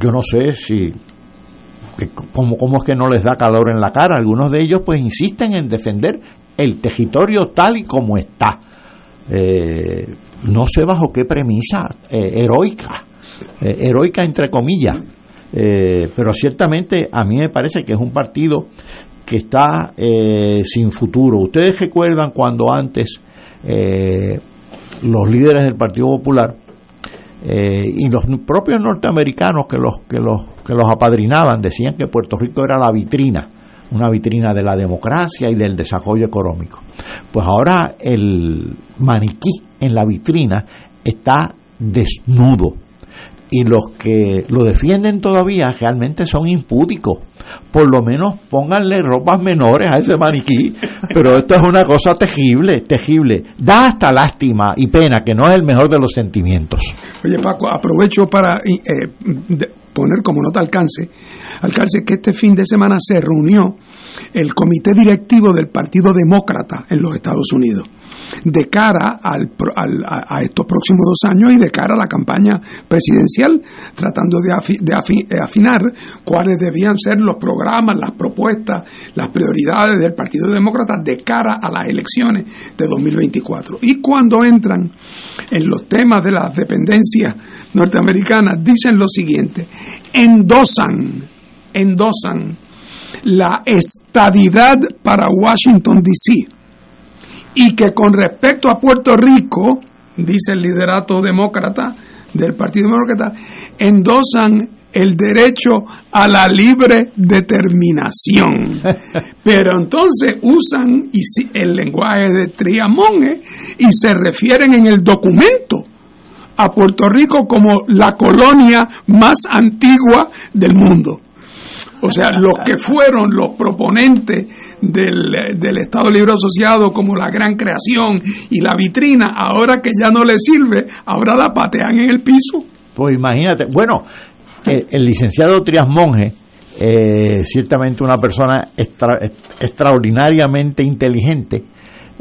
yo no sé si cómo, cómo es que no les da calor en la cara, algunos de ellos pues insisten en defender el territorio tal y como está. Eh, no sé bajo qué premisa eh, heroica, heroica entre comillas, eh, pero ciertamente a mí me parece que es un partido que está eh, sin futuro. Ustedes recuerdan cuando antes eh, los líderes del Partido Popular y los propios norteamericanos que los, que, los, que los apadrinaban decían que Puerto Rico era la vitrina, una vitrina de la democracia y del desarrollo económico. Pues ahora el maniquí en la vitrina está desnudo y los que lo defienden todavía realmente son impúdicos. Por lo menos pónganle ropas menores a ese maniquí, pero esto es una cosa tejible, tejible. Da hasta lástima y pena, que no es el mejor de los sentimientos. Oye Paco, aprovecho para eh, poner como nota alcance, alcance que este fin de semana se reunió el comité directivo del Partido Demócrata en los Estados Unidos de cara a, estos próximos dos años y de cara a la campaña presidencial, tratando de, de afinar cuáles debían ser los programas, las propuestas, las prioridades del Partido Demócrata de cara a las elecciones de 2024. Y cuando entran en los temas de las dependencias norteamericanas, dicen lo siguiente, endosan, endosan la estadidad para Washington, D.C y que con respecto a Puerto Rico, dice el liderato demócrata del Partido Demócrata, endosan el derecho a la libre determinación. Pero entonces usan el lenguaje de Triamonge y se refieren en el documento a Puerto Rico como la colonia más antigua del mundo. O sea, los que fueron los proponentes del, Estado Libre Asociado como la gran creación y la vitrina, ahora que ya no le sirve, ahora la patean en el piso. Pues imagínate, bueno, el licenciado Trias Monge, eh, ciertamente una persona extraordinariamente inteligente,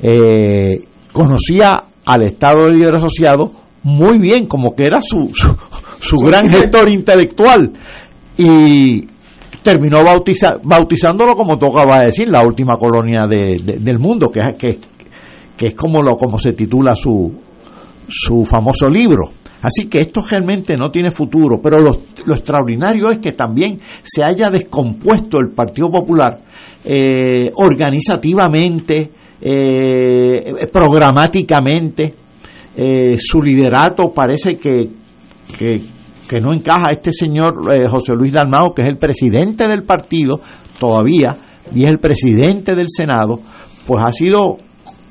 eh, conocía al Estado Libre Asociado muy bien, como que era su, su, su gran gestor intelectual. Y terminó bautizándolo como tocaba decir, la última colonia del mundo, que, que, que es como, lo, como se titula su, su famoso libro. Así que esto realmente no tiene futuro, pero lo, extraordinario es que también se haya descompuesto el Partido Popular eh, organizativamente, eh, programáticamente, eh, su liderato parece que, que no encaja este señor eh, José Luis Dalmao, que es el presidente del partido todavía y es el presidente del Senado, pues ha sido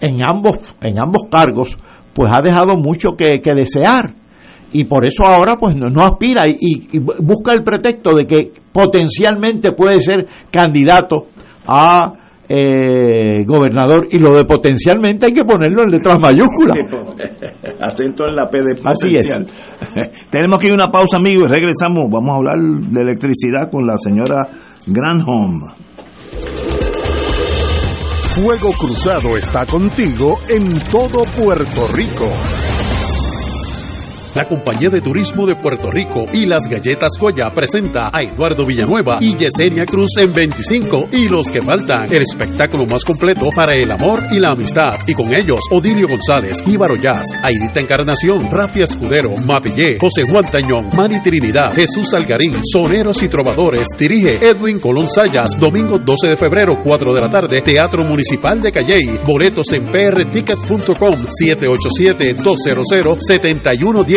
en ambos, en ambos cargos, pues ha dejado mucho que, desear. Y por eso ahora pues no, aspira y busca el pretexto de que potencialmente puede ser candidato a eh, gobernador y lo de potencialmente hay que ponerlo en letras mayúsculas. Acento en la P de potencial. Tenemos que ir a una pausa, amigos, y regresamos. Vamos a hablar de electricidad con la señora Granholm. Fuego Cruzado está contigo en todo Puerto Rico. La Compañía de Turismo de Puerto Rico y las Galletas Goya presenta a Eduardo Villanueva y Yesenia Cruz en 25 y los que faltan. El espectáculo más completo para el amor y la amistad. Y con ellos, Odilio González, Íbaro Jazz, Aidita Encarnación, Rafi Escudero, Mapillé, José Juan Tañón, Mani Trinidad, Jesús Algarín, Soneros y Trovadores. Dirige Edwin Colón Sayas, domingo 12 de febrero, 4 de la tarde, Teatro Municipal de Calley. Boletos en prticket.com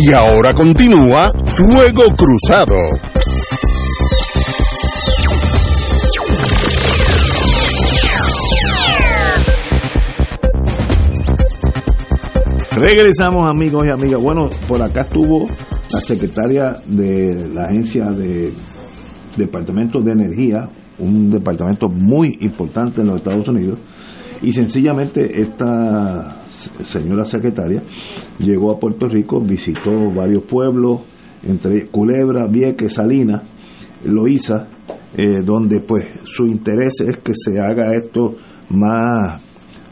Y ahora continúa Fuego Cruzado. Regresamos amigos y amigas. Bueno, por acá estuvo la secretaria de la agencia de Departamento de Energía, un departamento muy importante en los Estados Unidos, y sencillamente esta señora secretaria, llegó a Puerto Rico, visitó varios pueblos, entre Culebra, Vieques, Salinas, Loíza, eh, donde pues su interés es que se haga esto más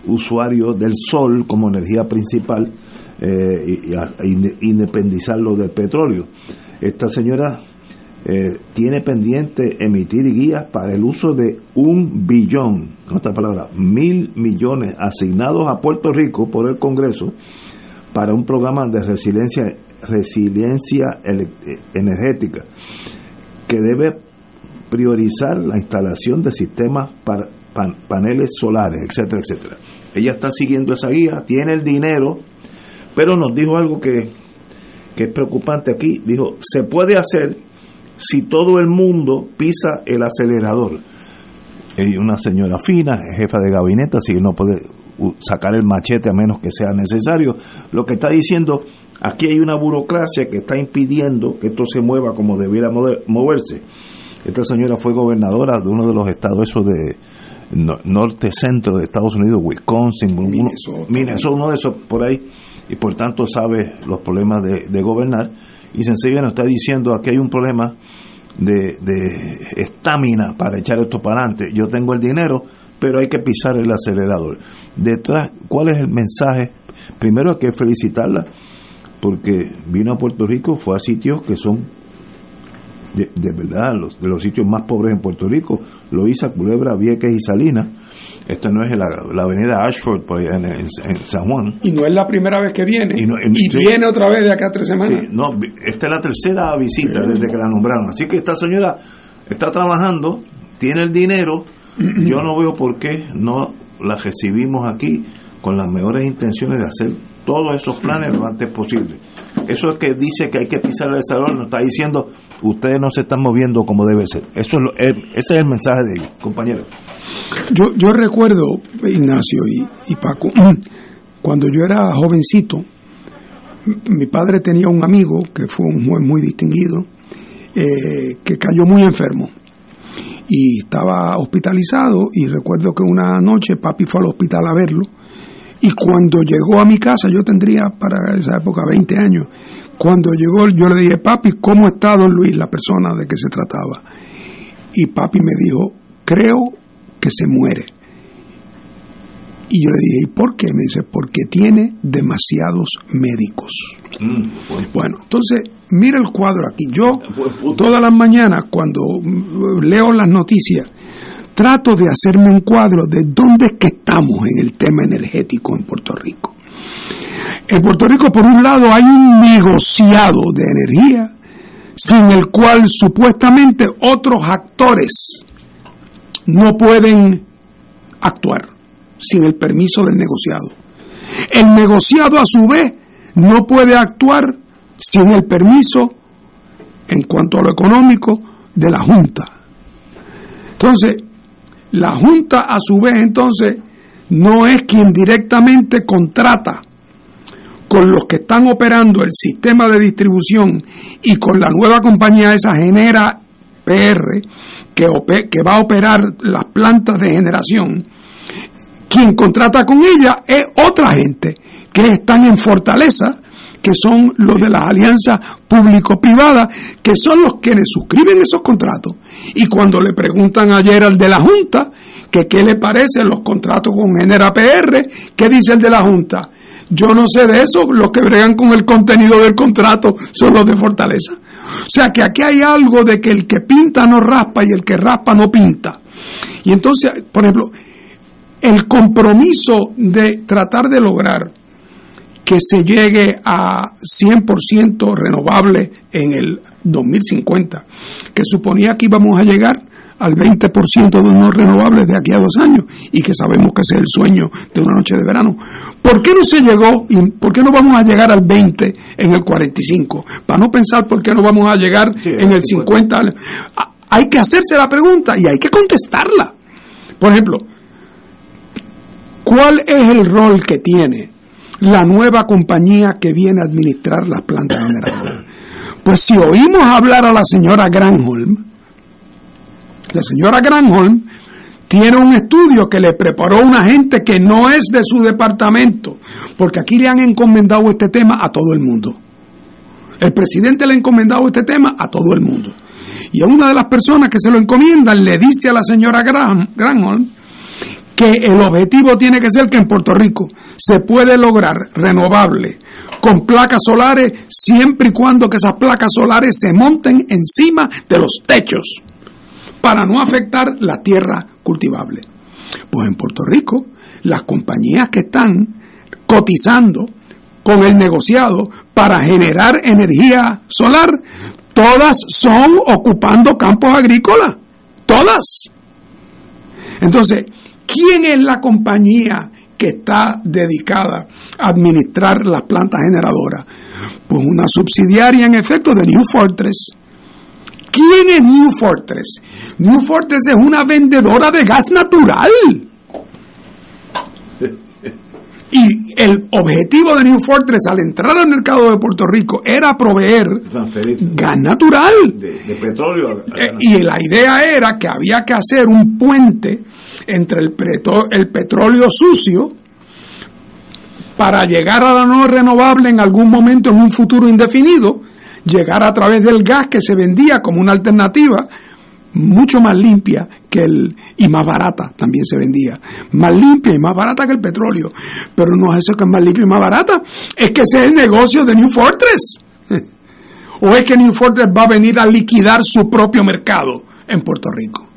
usuario del sol como energía principal eh, y, independizarlo del petróleo. Esta señora eh, tiene pendiente emitir guías para el uso de un billón, en otra palabra, mil millones asignados a Puerto Rico por el Congreso para un programa de resiliencia, resiliencia energética que debe priorizar la instalación de sistemas para paneles solares, etcétera, etcétera. Ella está siguiendo esa guía, tiene el dinero, pero nos dijo algo que, que es preocupante aquí. Dijo, se puede hacer si todo el mundo pisa el acelerador? Y una señora fina, jefa de gabinete, así que no puede sacar el machete a menos que sea necesario. Lo que está diciendo, aquí hay una burocracia que está impidiendo que esto se mueva como debiera moverse. Esta señora fue gobernadora de uno de los estados esos de norte-centro de Estados Unidos, Wisconsin, Minnesota. uno de esos por ahí, y por tanto sabe los problemas de, de gobernar y sencillamente nos está diciendo aquí hay un problema de estamina para echar esto para adelante. Yo tengo el dinero, pero hay que pisar el acelerador. Detrás, ¿cuál es el mensaje? Primero hay que felicitarla porque vino a Puerto Rico, fue a sitios que son de, verdad los, de los sitios más pobres en Puerto Rico, Loíza, Culebra, Vieques y Salinas esta no es la, avenida Ashford en, San Juan. Y no es la primera vez que viene. Y, viene otra vez de acá a tres semanas. no, esta es la tercera visita desde que la nombraron. Así que esta señora está trabajando, tiene el dinero. Yo no veo por qué no la recibimos aquí con las mejores intenciones de hacer todos esos planes lo antes posible. Eso es que dice que hay que pisar el salón, nos está diciendo, ustedes no se están moviendo como debe ser. Eso es ese es el mensaje de ellos, compañeros. Yo, yo recuerdo, Ignacio y, Paco, cuando yo era jovencito, mi padre tenía un amigo que fue un juez muy distinguido, eh, que cayó muy enfermo y estaba hospitalizado y recuerdo que una noche papi fue al hospital a verlo y cuando llegó a mi casa, yo tendría para esa época 20 años, cuando llegó yo le dije, papi, ¿cómo está don Luis, la persona de que se trataba? Y papi me dijo, creo que se muere. Y yo le dije, ¿y por qué? Me dice, porque tiene demasiados médicos. Mm, bueno, entonces, mira el cuadro aquí. Yo, todas las mañanas, cuando leo las noticias, trato de hacerme un cuadro de dónde es que estamos en el tema energético en Puerto Rico. En Puerto Rico, por un lado, hay un negociado de energía sin el cual supuestamente otros actores no pueden actuar sin el permiso del negociado. El negociado a su vez no puede actuar sin el permiso en cuanto a lo económico de la Junta. Entonces, la Junta a su vez entonces no es quien directamente contrata con los que están operando el sistema de distribución y con la nueva compañía esa genera PR que, que va a operar las plantas de generación, quien contrata con ella es otra gente que están en Fortaleza, que son los de las alianzas público-privadas, que son los quienes suscriben esos contratos. Y cuando le preguntan ayer al de la Junta que qué le parecen los contratos con Genera PR, ¿qué dice el de la Junta? Yo no sé de eso, los que bregan con el contenido del contrato son los de Fortaleza. O sea que aquí hay algo de que el que pinta no raspa y el que raspa no pinta. Y entonces, por ejemplo, el compromiso de tratar de lograr que se llegue a 100% renovable en el 2050, que suponía que íbamos a llegar al 20% de unos renovables de aquí a dos años y que sabemos que ese es el sueño de una noche de verano. ¿Por qué no se llegó y por qué no vamos a llegar al 20 en el 45? Para no pensar por qué no vamos a llegar en el 50. Hay que hacerse la pregunta y hay que contestarla. Por ejemplo, ¿cuál es el rol que tiene la nueva compañía que viene a administrar las plantas generadoras? Pues si oímos hablar a la señora Granholm, la señora Granholm tiene un estudio que le preparó una gente que no es de su departamento, porque aquí le han encomendado este tema a todo el mundo. El presidente le ha encomendado este tema a todo el mundo. Y a una de las personas que se lo encomiendan le dice a la señora Granholm que el objetivo tiene que ser que en Puerto Rico se puede lograr renovable con placas solares siempre y cuando que esas placas solares se monten encima de los techos para no afectar la tierra cultivable. Pues en Puerto Rico, las compañías que están cotizando con el negociado para generar energía solar, todas son ocupando campos agrícolas. Todas. Entonces, ¿quién es la compañía que está dedicada a administrar las plantas generadoras? Pues una subsidiaria en efecto de New Fortress ¿Quién es New Fortress? New Fortress es una vendedora de gas natural. Y el objetivo de New Fortress al entrar al mercado de Puerto Rico era proveer gas natural. De, petróleo. Eh, y la idea era que había que hacer un puente entre el, el petróleo sucio para llegar a la no renovable en algún momento en un futuro indefinido llegar a través del gas que se vendía como una alternativa mucho más limpia que el y más barata también se vendía. Más limpia y más barata que el petróleo. Pero no es eso que es más limpia y más barata. Es que ese es el negocio de New Fortress. O es que New Fortress va a venir a liquidar su propio mercado en Puerto Rico.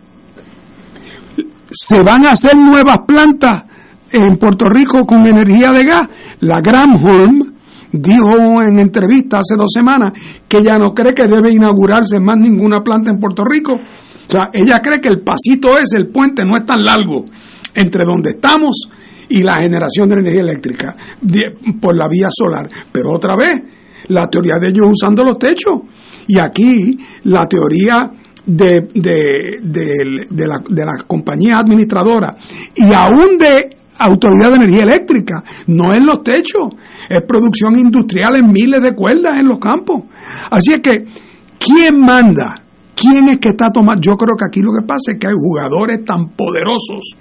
Se van a hacer nuevas plantas en Puerto Rico con energía de gas. La Granholm dijo en entrevista hace dos semanas que ella no cree que debe inaugurarse más ninguna planta en Puerto Rico. O sea, ella cree que el pasito es, el puente no es tan largo entre donde estamos y la generación de energía eléctrica por la vía solar. Pero otra vez, la teoría de ellos usando los techos. Y aquí la teoría de, de, de, la, de la compañía administradora y aún de Autoridad de Energía Eléctrica, no en los techos, es producción industrial en miles de cuerdas en los campos. Así es que, ¿quién manda? ¿Quién es que está tomando? Yo creo que aquí lo que pasa es que hay jugadores tan poderosos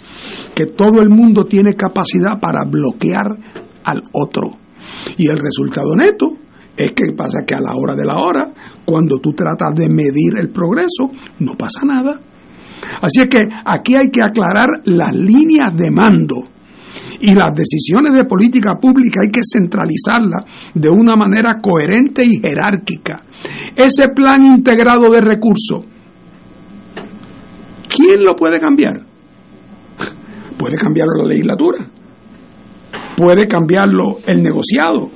que todo el mundo tiene capacidad para bloquear al otro. Y el resultado neto es que pasa que a la hora de la hora, cuando tú tratas de medir el progreso, no pasa nada. Así es que aquí hay que aclarar las líneas de mando y las decisiones de política pública hay que centralizarlas de una manera coherente y jerárquica. Ese plan integrado de recursos, ¿quién lo puede cambiar? Puede cambiarlo la legislatura, puede cambiarlo el negociado,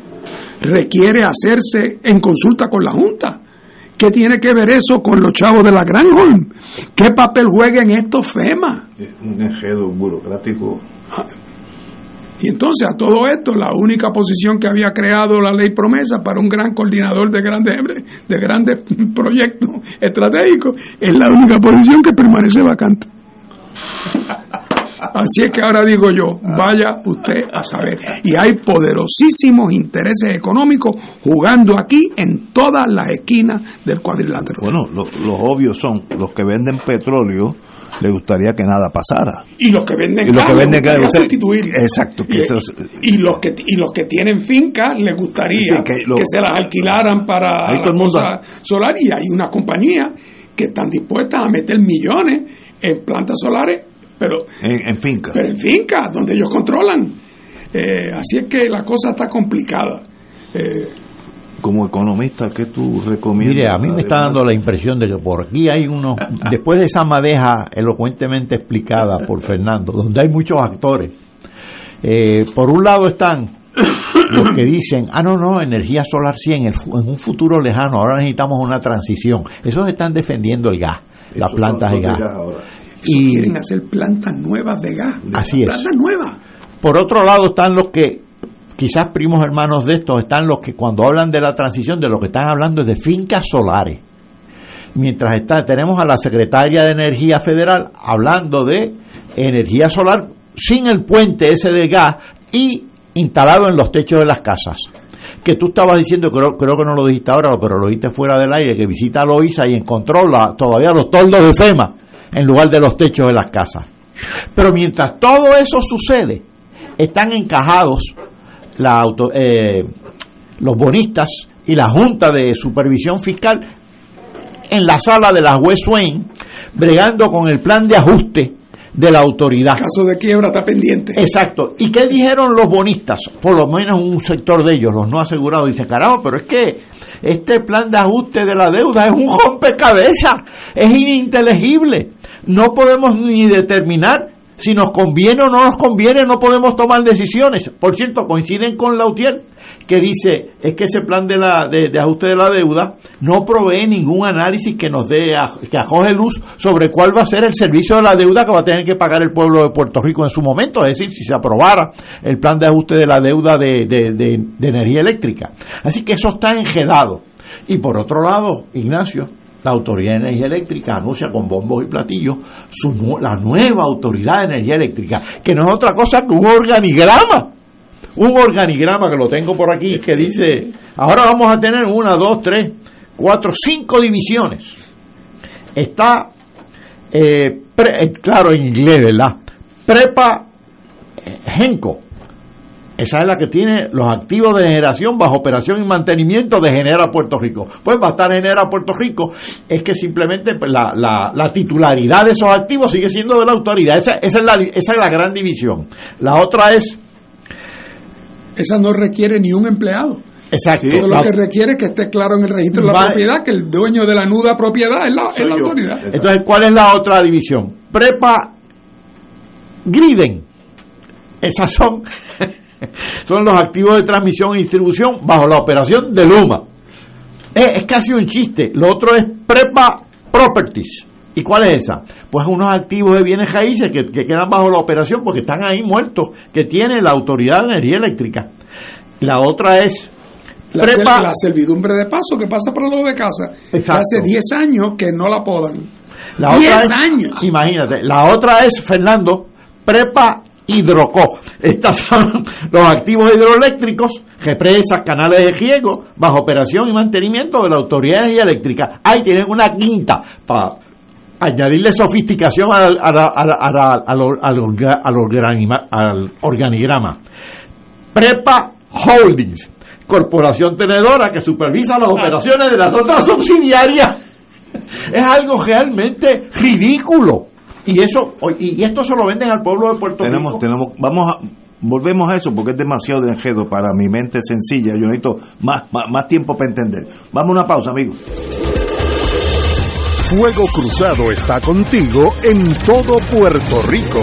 requiere hacerse en consulta con la Junta. ¿Qué tiene que ver eso con los chavos de la Granholm? ¿Qué papel juega en esto FEMA? Un enredo burocrático. Y entonces a todo esto, la única posición que había creado la ley promesa para un gran coordinador de grandes, de grandes proyectos estratégicos es la única posición que permanece vacante. Así es que ahora digo yo, vaya usted a saber. Y hay poderosísimos intereses económicos jugando aquí en todas las esquinas del cuadrilátero. Bueno, los obvios son los que venden petróleo le gustaría que nada pasara. Y los que venden y los que venden gas, sustituir. Exacto. y, y, los que y los que tienen fincas les gustaría que, se las alquilaran para la solar y hay una compañía que están dispuestas a meter millones en plantas solares pero en, finca. Pero en finca, donde ellos controlan. Eh, así es que la cosa está complicada. Eh, como economista, ¿qué tú recomiendas? Mire, a mí me está dando la impresión de que por aquí hay unos, después de esa madeja elocuentemente explicada por Fernando, donde hay muchos actores, eh, por un lado están los que dicen, ah, no, no, energía solar sí, en, un futuro lejano, ahora necesitamos una transición. Esos están defendiendo el gas, las plantas de gas y quieren hacer plantas nuevas de gas. Así plantas nuevas. Por otro lado están los que, quizás primos hermanos de estos, están los que cuando hablan de la transición, de lo que están hablando es de fincas solares. Mientras tenemos a la secretaria de Energía Federal hablando de energía solar sin el puente ese de gas y instalado en los techos de las casas que tú estabas diciendo, creo, creo que no lo dijiste ahora, pero lo dijiste fuera del aire, que visita a Loisa y encontró todavía los toldos de FEMA en lugar de los techos de las casas. Pero mientras todo eso sucede, están encajados la eh, los bonistas y la Junta de Supervisión Fiscal en la sala de la juez Swain, bregando con el plan de ajuste de la autoridad. caso de quiebra está pendiente. Exacto. ¿Y qué dijeron los bonistas? Por lo menos un sector de ellos, los no asegurados, dicen, caramba, pero es que este plan de ajuste de la deuda es un rompecabezas, es ininteligible. No podemos ni determinar si nos conviene o no nos conviene, no podemos tomar decisiones. Por cierto, coinciden con Lautier, que dice es que ese plan de, la, de, ajuste de la deuda no provee ningún análisis que nos dé, que ajoje luz sobre cuál va a ser el servicio de la deuda que va a tener que pagar el pueblo de Puerto Rico en su momento, es decir, si se aprobara el plan de ajuste de la deuda de, de energía eléctrica. Así que eso está enjedado. Y por otro lado, Ignacio, la Autoridad de Energía Eléctrica anuncia con bombos y platillos su, la nueva Autoridad de Energía Eléctrica, que no es otra cosa que un organigrama. Un organigrama que lo tengo por aquí, que dice, ahora vamos a tener una, dos, tres, cuatro, cinco divisiones. Está, eh, eh, claro, en inglés, ¿verdad? Prepa eh, Genco, esa es la que tiene los activos de generación bajo operación y mantenimiento de Genera Puerto Rico. Pues va a estar Genera Puerto Rico, es que simplemente pues, la, la, titularidad de esos activos sigue siendo de la autoridad. Esa, esa, es la, esa es la gran división. La otra es... Esa no requiere ni un empleado. Exacto. lo que requiere es que esté claro en el registro de la propiedad que el dueño de la nuda propiedad es la, es la autoridad. Entonces, ¿cuál es la otra división? Prepa Griden. Esas son son los activos de transmisión y distribución bajo la operación de Luma. Es, casi un chiste. Lo otro es Prepa Properties. ¿Y cuál es esa? Pues unos activos de bienes raíces que, quedan bajo la operación porque están ahí muertos, que tiene la Autoridad de Energía Eléctrica. La otra es la, prepa, la servidumbre de paso que pasa para lo de casa. Hace 10 años que no la podan. 10 años. Imagínate. La otra es, Fernando, Prepa Hidrocó. Estos son los activos hidroeléctricos, represas, canales de riego, bajo operación y mantenimiento de la Autoridad de Energía Eléctrica. Ahí tienen una quinta para añadirle sofisticación al, organigrama. Prepa Holdings, corporación tenedora que supervisa las operaciones de las otras subsidiarias. Es algo realmente ridículo Y eso y, esto se lo venden al pueblo de Puerto Rico. Tenemos, vamos a, volvemos a eso porque es demasiado de enjedo para mi mente sencilla. Yo necesito más, más, más tiempo para entender. Vamos a una pausa, amigos. Fuego Cruzado está contigo en todo Puerto Rico.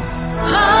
Oh.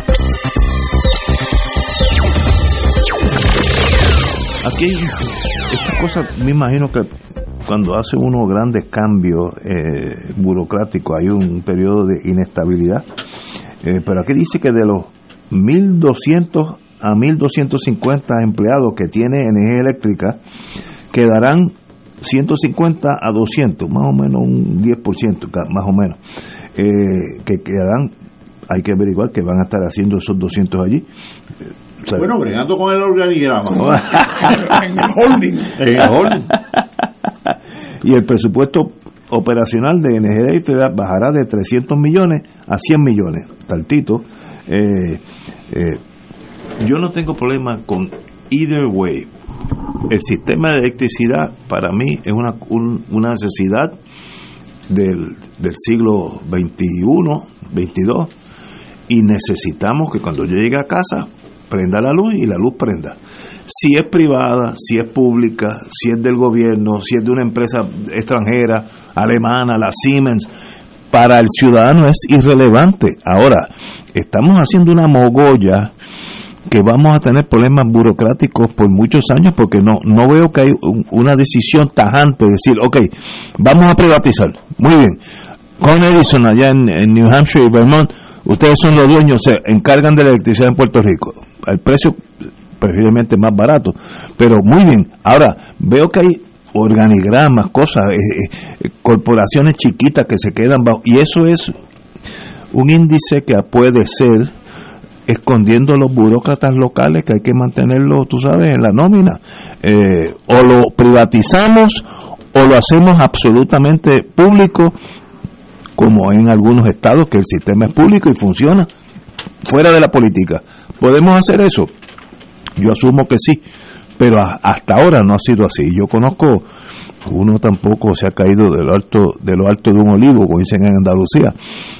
Aquí, estas cosas, me imagino que cuando hace unos grandes cambios eh, burocráticos hay un periodo de inestabilidad. Eh, pero aquí dice que de los 1.200 a 1.250 empleados que tiene energía eléctrica, quedarán 150 a 200, más o menos un 10%, más o menos, eh, que quedarán, hay que averiguar que van a estar haciendo esos 200 allí bueno, bregando con el organigrama. en el holding. En el holding. y el presupuesto operacional de energía bajará de 300 millones a 100 millones. Taltito. Eh, eh, yo no tengo problema con either way. El sistema de electricidad para mí es una, una necesidad del, del siglo XXI, 22 y necesitamos que cuando yo llegue a casa prenda la luz y la luz prenda. Si es privada, si es pública, si es del gobierno, si es de una empresa extranjera, alemana, la Siemens, para el ciudadano es irrelevante. Ahora, estamos haciendo una mogolla que vamos a tener problemas burocráticos por muchos años porque no, no veo que hay una decisión tajante de decir, ok, vamos a privatizar. Muy bien. Con Edison allá en New Hampshire y Vermont, ustedes son los dueños, se encargan de la electricidad en Puerto Rico al precio preferiblemente más barato. Pero muy bien, ahora veo que hay organigramas, cosas, eh, eh, corporaciones chiquitas que se quedan bajo, y eso es un índice que puede ser escondiendo los burócratas locales que hay que mantenerlos, tú sabes, en la nómina. Eh, o lo privatizamos o lo hacemos absolutamente público, como en algunos estados que el sistema es público y funciona fuera de la política. ¿Podemos hacer eso? Yo asumo que sí, pero hasta ahora no ha sido así. Yo conozco, uno tampoco se ha caído de lo alto de lo alto de un olivo, como dicen en Andalucía.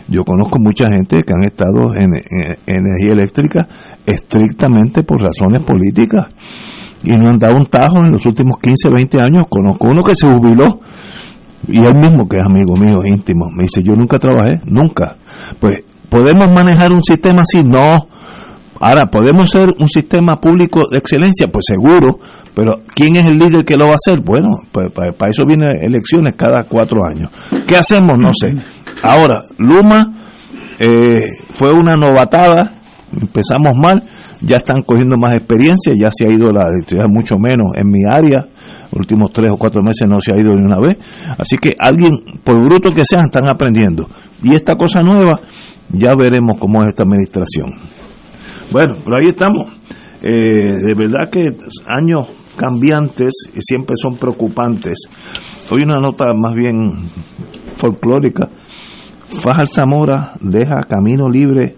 Yo conozco mucha gente que han estado en, energía eléctrica estrictamente por razones políticas y no han dado un tajo en los últimos 15, 20 años. Conozco uno que se jubiló y él mismo, que es amigo mío íntimo, me dice, yo nunca trabajé, nunca. Pues, ¿podemos manejar un sistema así? No. Ahora, ¿podemos ser un sistema público de excelencia? Pues seguro, pero ¿quién es el líder que lo va a hacer? Bueno, pues para, eso vienen elecciones cada cuatro años. ¿Qué hacemos? No sé. Ahora, Luma eh, fue una novatada, empezamos mal, ya están cogiendo más experiencia, ya se ha ido la electricidad mucho menos en mi área, los últimos tres o cuatro meses no se ha ido ni una vez, así que alguien, por bruto que sean, están aprendiendo. Y esta cosa nueva, ya veremos cómo es esta administración. Bueno, pero ahí estamos. Eh, de verdad que años cambiantes siempre son preocupantes. Hoy una nota más bien folclórica. Fajar Zamora deja camino libre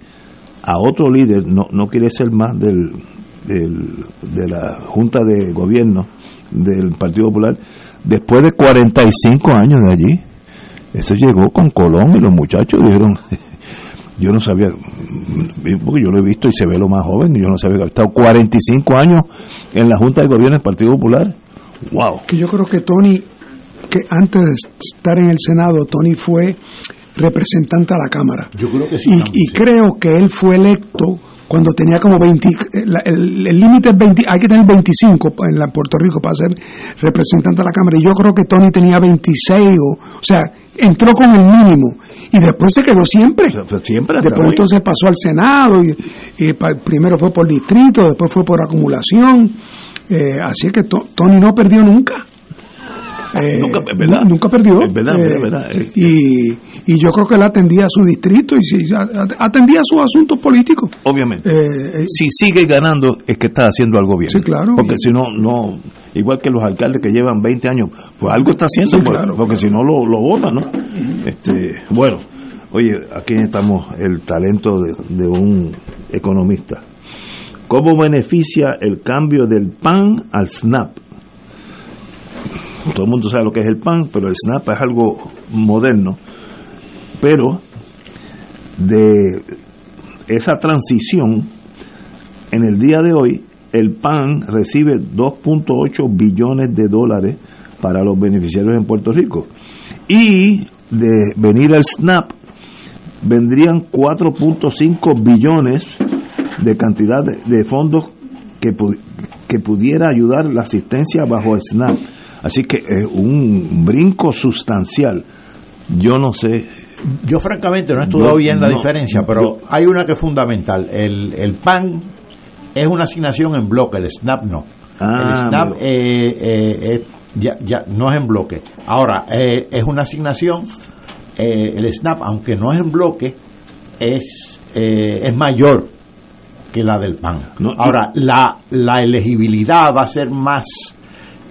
a otro líder, no, no quiere ser más del, de la Junta de Gobierno del Partido Popular, después de 45 años de allí. Eso llegó con Colón y los muchachos dijeron, yo no sabía, porque yo lo he visto y se ve lo más joven, y yo no sabía que ha estado 45 años en la Junta de Gobierno del Partido Popular. ¡Wow! Que yo creo que Tony, que antes de estar en el Senado, Tony fue representante a la Cámara. Yo creo que sí. Y, creo que él fue electo cuando tenía como 20, el límite es 20, hay que tener 25 en la Puerto Rico para ser representante de la Cámara. Y yo creo que Tony tenía 26, o, o sea, entró con el mínimo y después se quedó siempre. Siempre. Después entonces pasó al Senado y, primero fue por distrito, después fue por acumulación. Eh, así que Tony no perdió nunca. Eh, nunca, ¿verdad? nunca perdió. Es verdad, eh, verdad, y, y, yo creo que él atendía a su distrito y atendía a sus asuntos políticos. Obviamente. Eh, si sigue ganando es que está haciendo algo bien. Sí, claro. Porque si no, no, igual que los alcaldes que llevan 20 años, pues algo está haciendo, pues, porque si no lo, lo votan, ¿no? Este, bueno, oye, aquí estamos el talento de, de un economista. ¿Cómo beneficia el cambio del PAN al SNAP? Todo el mundo sabe lo que es el PAN, pero el SNAP es algo moderno. Pero de esa transición, en el día de hoy, el PAN recibe 2.8 billones de dólares para los beneficiarios en Puerto Rico. Y de venir al SNAP, vendrían 4.5 billones de cantidad de, fondos que, pudiera ayudar la asistencia bajo el SNAP. Así que es un brinco sustancial. Yo no sé. Yo francamente no he estudiado bien la diferencia, pero hay una que es fundamental. El, el PAN es una asignación en bloque, el SNAP no. Ah, el SNAP eh, eh, ya, ya no es en bloque. Ahora, eh, es una asignación, el SNAP, aunque no es en bloque, es, es mayor que la del PAN. Ahora, la, la elegibilidad va a ser más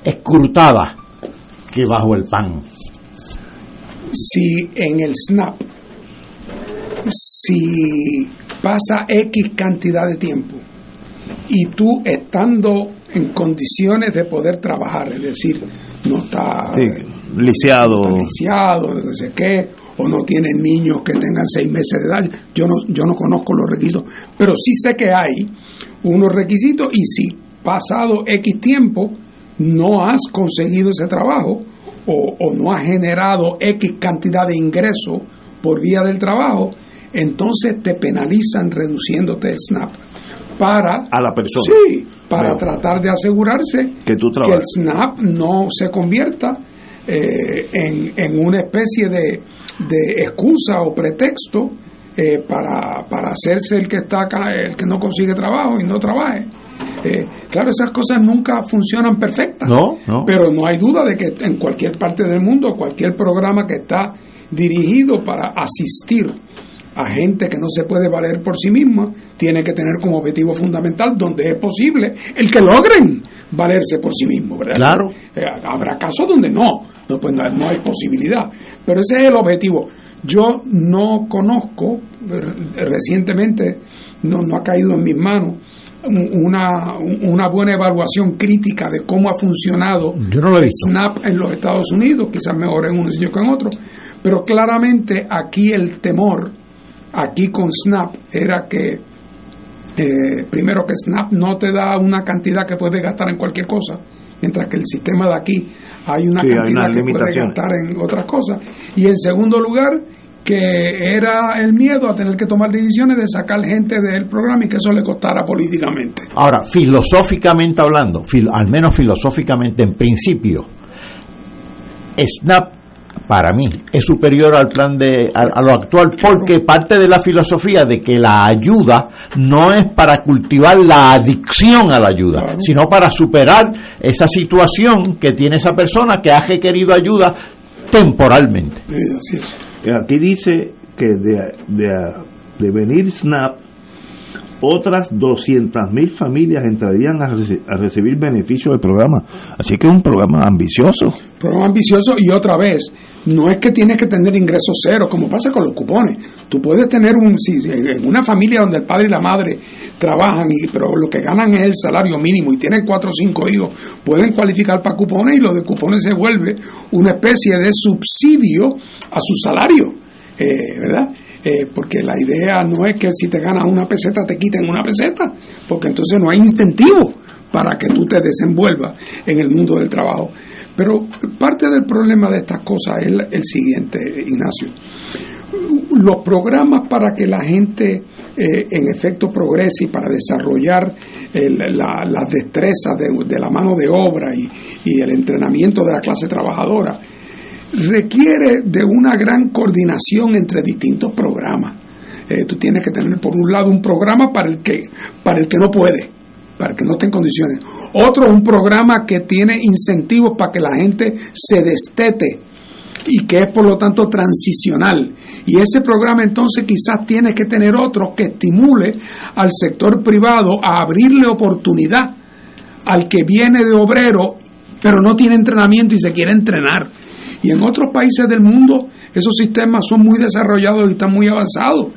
escrutada que bajo el pan. Si en el SNAP, si pasa X cantidad de tiempo y tú estando en condiciones de poder trabajar, es decir, no está lisiado, no, lisiado, no sé qué, o no tienen niños que tengan seis meses de edad. Yo no, yo no conozco los requisitos, pero sí sé que hay unos requisitos y si pasado X tiempo no has conseguido ese trabajo o, no has generado X cantidad de ingresos por vía del trabajo, entonces te penalizan reduciéndote el SNAP para a la persona. Sí para tratar de asegurarse que, tú que el SNAP no se convierta eh, en, una especie de, de excusa o pretexto eh, para, para hacerse el que está acá, el que no consigue trabajo y no trabaje eh, claro, esas cosas nunca funcionan perfectas, no, pero no hay duda de que en cualquier parte del mundo, cualquier programa que está dirigido para asistir a gente que no se puede valer por sí misma, tiene que tener como objetivo fundamental, donde es posible, el que logren valerse por sí mismo, ¿verdad? Claro. Eh, habrá casos donde no, no, pues no, no hay posibilidad, pero ese es el objetivo. Yo no conozco, eh, recientemente no, no ha caído en mis manos, una, una buena evaluación crítica de cómo ha funcionado el SNAP en los Estados Unidos, quizás mejor en unos sitios que en otros, pero claramente aquí el temor, aquí con SNAP, era que eh, primero que SNAP no te da una cantidad que puedes gastar en cualquier cosa, mientras que el sistema de aquí hay una cantidad que puedes gastar en otras cosas. Y en segundo lugar, que era el miedo a tener que tomar decisiones de sacar gente del programa y que eso le costara políticamente. Ahora, filosóficamente hablando, al menos filosóficamente en principio, SNAP para mí es superior al plan de a, lo actual porque parte de la filosofía de que la ayuda no es para cultivar la adicción a la ayuda, sino para superar esa situación que tiene esa persona que ha requerido ayuda temporalmente. así es. Aquí dice que de, de, venir SNAP, otras 200.000 familias entrarían a, a, recibir beneficios del programa. Así que es un programa ambicioso. Programa ambicioso y otra vez, no es que tienes que tener ingresos cero, como pasa con los cupones. Tú puedes tener un, si, en una familia donde el padre y la madre trabajan, y, pero lo que ganan es el salario mínimo y tienen cuatro o cinco hijos, pueden cualificar para cupones y lo de cupones se vuelve una especie de subsidio a su salario. Eh, ¿Verdad? Eh, porque la idea no es que si te ganas una peseta te quiten una peseta, porque entonces no hay incentivo para que tú te desenvuelvas en el mundo del trabajo. Pero parte del problema de estas cosas es el, siguiente, Ignacio. Los programas para que la gente eh, en efecto progrese y para desarrollar las la destrezas de, la mano de obra y el entrenamiento de la clase trabajadora, requiere de una gran coordinación entre distintos programas. Eh, tú tienes que tener por un lado un programa para el que para el que no puede, para el que no está en condiciones. Otro un programa que tiene incentivos para que la gente se destete y que es por lo tanto transicional. Y ese programa entonces quizás tiene que tener otro que estimule al sector privado a abrirle oportunidad al que viene de obrero pero no tiene entrenamiento y se quiere entrenar. Y en otros países del mundo esos sistemas son muy desarrollados y están muy avanzados.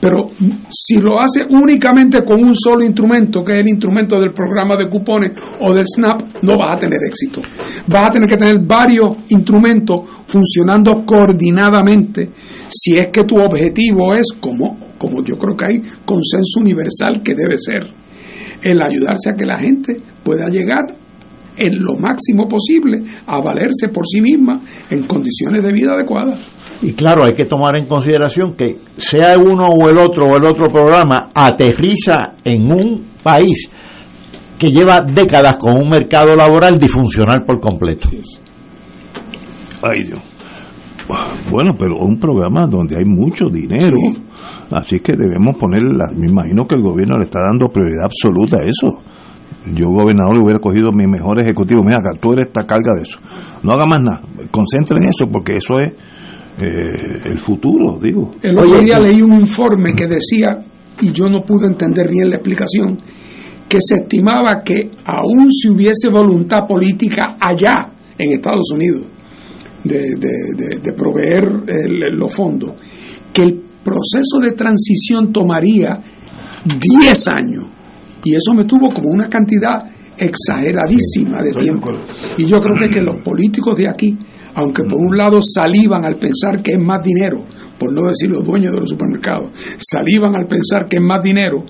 Pero si lo hace únicamente con un solo instrumento, que es el instrumento del programa de cupones o del SNAP, no vas a tener éxito. Vas a tener que tener varios instrumentos funcionando coordinadamente si es que tu objetivo es, como, como yo creo que hay consenso universal que debe ser, el ayudarse a que la gente pueda llegar en lo máximo posible a valerse por sí misma en condiciones de vida adecuadas. Y claro, hay que tomar en consideración que sea uno o el otro o el otro programa aterriza en un país que lleva décadas con un mercado laboral disfuncional por completo. Ay Dios. Bueno, pero un programa donde hay mucho dinero. Así que debemos poner, me imagino que el gobierno le está dando prioridad absoluta a eso yo gobernador hubiera cogido mi mejor ejecutivo, mira acá, tú eres esta carga de eso. No haga más nada, concentre en eso porque eso es eh, el futuro, digo. El otro día leí un informe que decía, y yo no pude entender bien la explicación, que se estimaba que aún si hubiese voluntad política allá, en Estados Unidos, de, proveer los fondos, que el proceso de transición tomaría 10 años y eso me tuvo como una cantidad exageradísima de tiempo. Y yo creo que, que los políticos de aquí, aunque por un lado salivan al pensar que es más dinero, por no decir los dueños de los supermercados, salivan al pensar que es más dinero,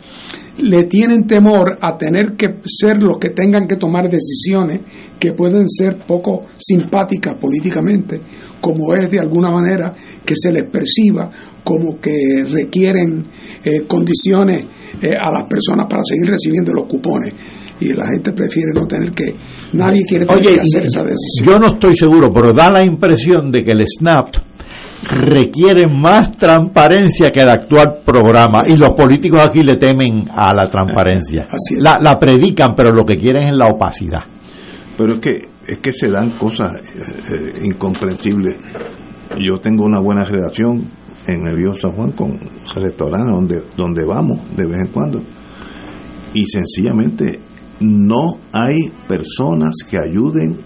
le tienen temor a tener que ser los que tengan que tomar decisiones que pueden ser poco simpáticas políticamente, como es de alguna manera que se les perciba como que requieren eh, condiciones eh, a las personas para seguir recibiendo los cupones y la gente prefiere no tener que nadie quiere tener que hacer esa decisión. Yo no estoy seguro, pero da la impresión de que el SNAP requiere más transparencia que el actual programa y los políticos aquí le temen a la transparencia. La, la predican, pero lo que quieren es la opacidad. Pero es que es que se dan cosas eh, incomprensibles. Yo tengo una buena relación en el Río San Juan con restaurantes donde, donde vamos de vez en cuando. Y sencillamente no hay personas que ayuden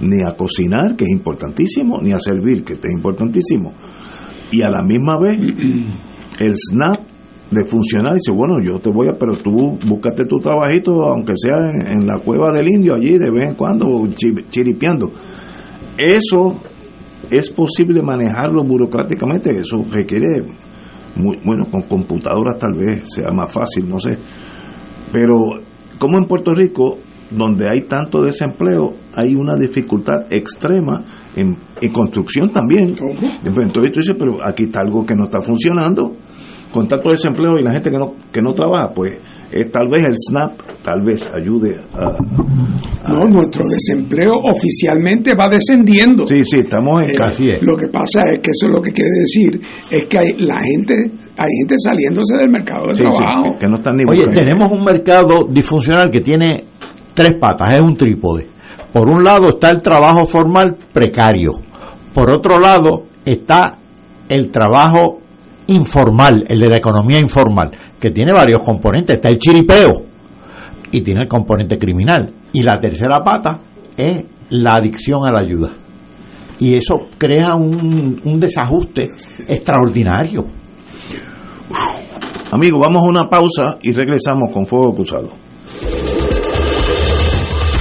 ni a cocinar, que es importantísimo, ni a servir, que es importantísimo. Y a la misma vez, el SNAP de funcionar dice, bueno, yo te voy a, pero tú búscate tu trabajito, aunque sea en, la cueva del indio, allí de vez en cuando, chiripeando. Eso es posible manejarlo burocráticamente, eso requiere, muy, bueno, con computadoras tal vez sea más fácil, no sé. Pero como en Puerto Rico, donde hay tanto desempleo, hay una dificultad extrema en, construcción también. Entonces tú dices, pero aquí está algo que no está funcionando con tanto desempleo y la gente que no, que no trabaja, pues eh, tal vez el SNAP tal vez ayude a, No, nuestro desempleo oficialmente va descendiendo. Sí, sí, estamos en eh, casi. Lo que pasa es que eso es lo que quiere decir, es que hay, la gente, hay gente saliéndose del mercado de trabajo. que, no están ni Oye, tenemos un mercado disfuncional que tiene tres patas, es un trípode. Por un lado está el trabajo formal precario. Por otro lado está el trabajo informal, el de la economía informal, que tiene varios componentes. Está el chiripeo y tiene el componente criminal. Y la tercera pata es la adicción a la ayuda. Y eso crea un, un desajuste extraordinario. Amigo, vamos a una pausa y regresamos con Fuego Cruzado.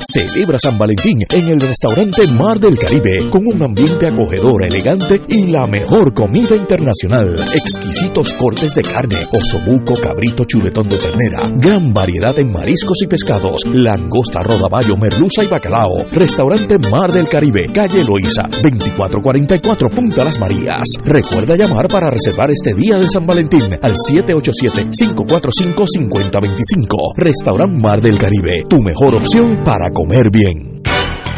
Celebra San Valentín en el restaurante Mar del Caribe con un ambiente acogedor, elegante y la mejor comida internacional. Exquisitos cortes de carne, osobuco, cabrito, chuletón de ternera, gran variedad en mariscos y pescados, langosta, rodaballo, merluza y bacalao. Restaurante Mar del Caribe, calle Loíza, 2444 Punta Las Marías. Recuerda llamar para reservar este día de San Valentín al 787-545-5025. Restaurante Mar del Caribe, tu mejor opción para comer bien.